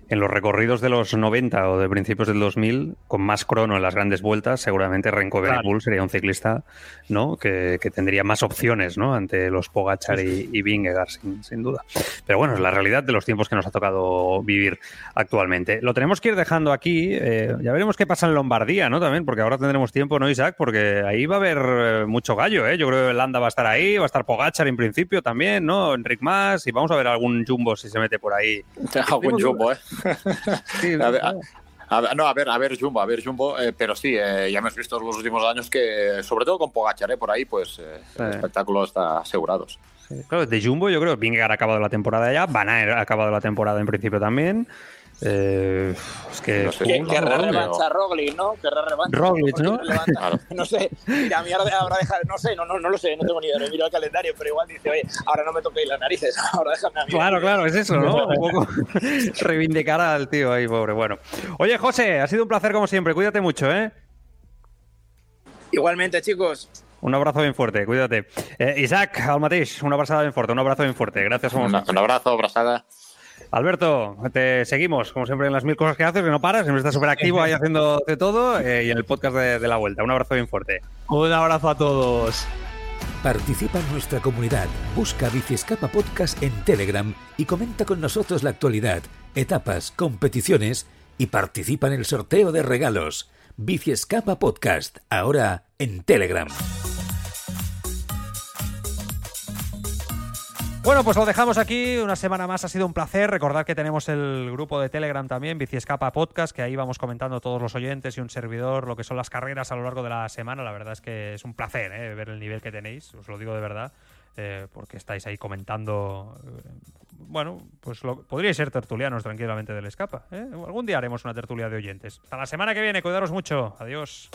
En los recorridos de los 90 o de principios del 2000, con más crono en las grandes vueltas, seguramente Renko Benepul sería un ciclista ¿no? Que, que, tendría más opciones ¿no? ante los Pogachar y, y Vingegaard, sin, sin, duda. Pero bueno, es la realidad de los tiempos que nos ha tocado vivir actualmente. Lo tenemos que ir dejando aquí. Eh, ya veremos qué pasa en Lombardía, ¿no? También, porque ahora tendremos tiempo, ¿no, Isaac? Porque ahí va a haber eh, mucho gallo, ¿eh? Yo creo que Landa va a estar ahí, va a estar Pogachar en principio también, ¿no? Enric Mas, y vamos a ver algún Jumbo si se mete por ahí. Algún Jumbo, ¿eh? sí, a, ver, a, a, no, a ver, a ver, Jumbo, a ver, Jumbo, eh, pero sí, eh, ya hemos visto en los últimos años que, sobre todo con Pogachar, eh, por ahí, pues eh, el espectáculo está asegurado. Sí, claro, de Jumbo yo creo que Vingegaard ha acabado la temporada ya, Van Aert ha acabado la temporada en principio también. Eh, es que no sé, que, querrá revancha Roglic, ¿no? Querrá revancha. Roglic, ¿no? Claro. No sé, mira, a mí ahora habrá dejado, no sé, no, no, no lo sé, no tengo ni idea, no miro el calendario, pero igual dice, oye, ahora no me toquéis las narices, ahora déjame a mí. Claro, claro, es eso, ¿no? Un poco reivindicar al tío ahí, pobre. Bueno. Oye, José, ha sido un placer como siempre, cuídate mucho, ¿eh? Igualmente, chicos. Un abrazo bien fuerte, cuídate. Eh, Isaac, al mateix, una abrazada bien fuerte, un abrazo bien fuerte. Gracias. Un, un abrazo, abrazada. Alberto, te seguimos, como siempre, en las mil cosas que haces, que no paras, siempre estás súper activo ahí haciendo de todo eh, y en el podcast de, de, la vuelta. Un abrazo bien fuerte. Un abrazo a todos. Participa en nuestra comunidad, busca Biciescapa Podcast en Telegram y comenta con nosotros la actualidad, etapas, competiciones y participa en el sorteo de regalos. Biciescapa Podcast, ahora en Telegram. Bueno, pues lo dejamos aquí. Una semana más ha sido un placer. Recordad que tenemos el grupo de Telegram también, Biciescapa Podcast, que ahí vamos comentando todos los oyentes y un servidor lo que son las carreras a lo largo de la semana. La verdad es que es un placer ¿eh? ver el nivel que tenéis, os lo digo de verdad, eh, porque estáis ahí comentando. Eh, bueno, pues lo, podríais ser tertulianos tranquilamente del Escapa. ¿eh? Algún día haremos una tertulia de oyentes. Hasta la semana que viene, cuidaros mucho. Adiós.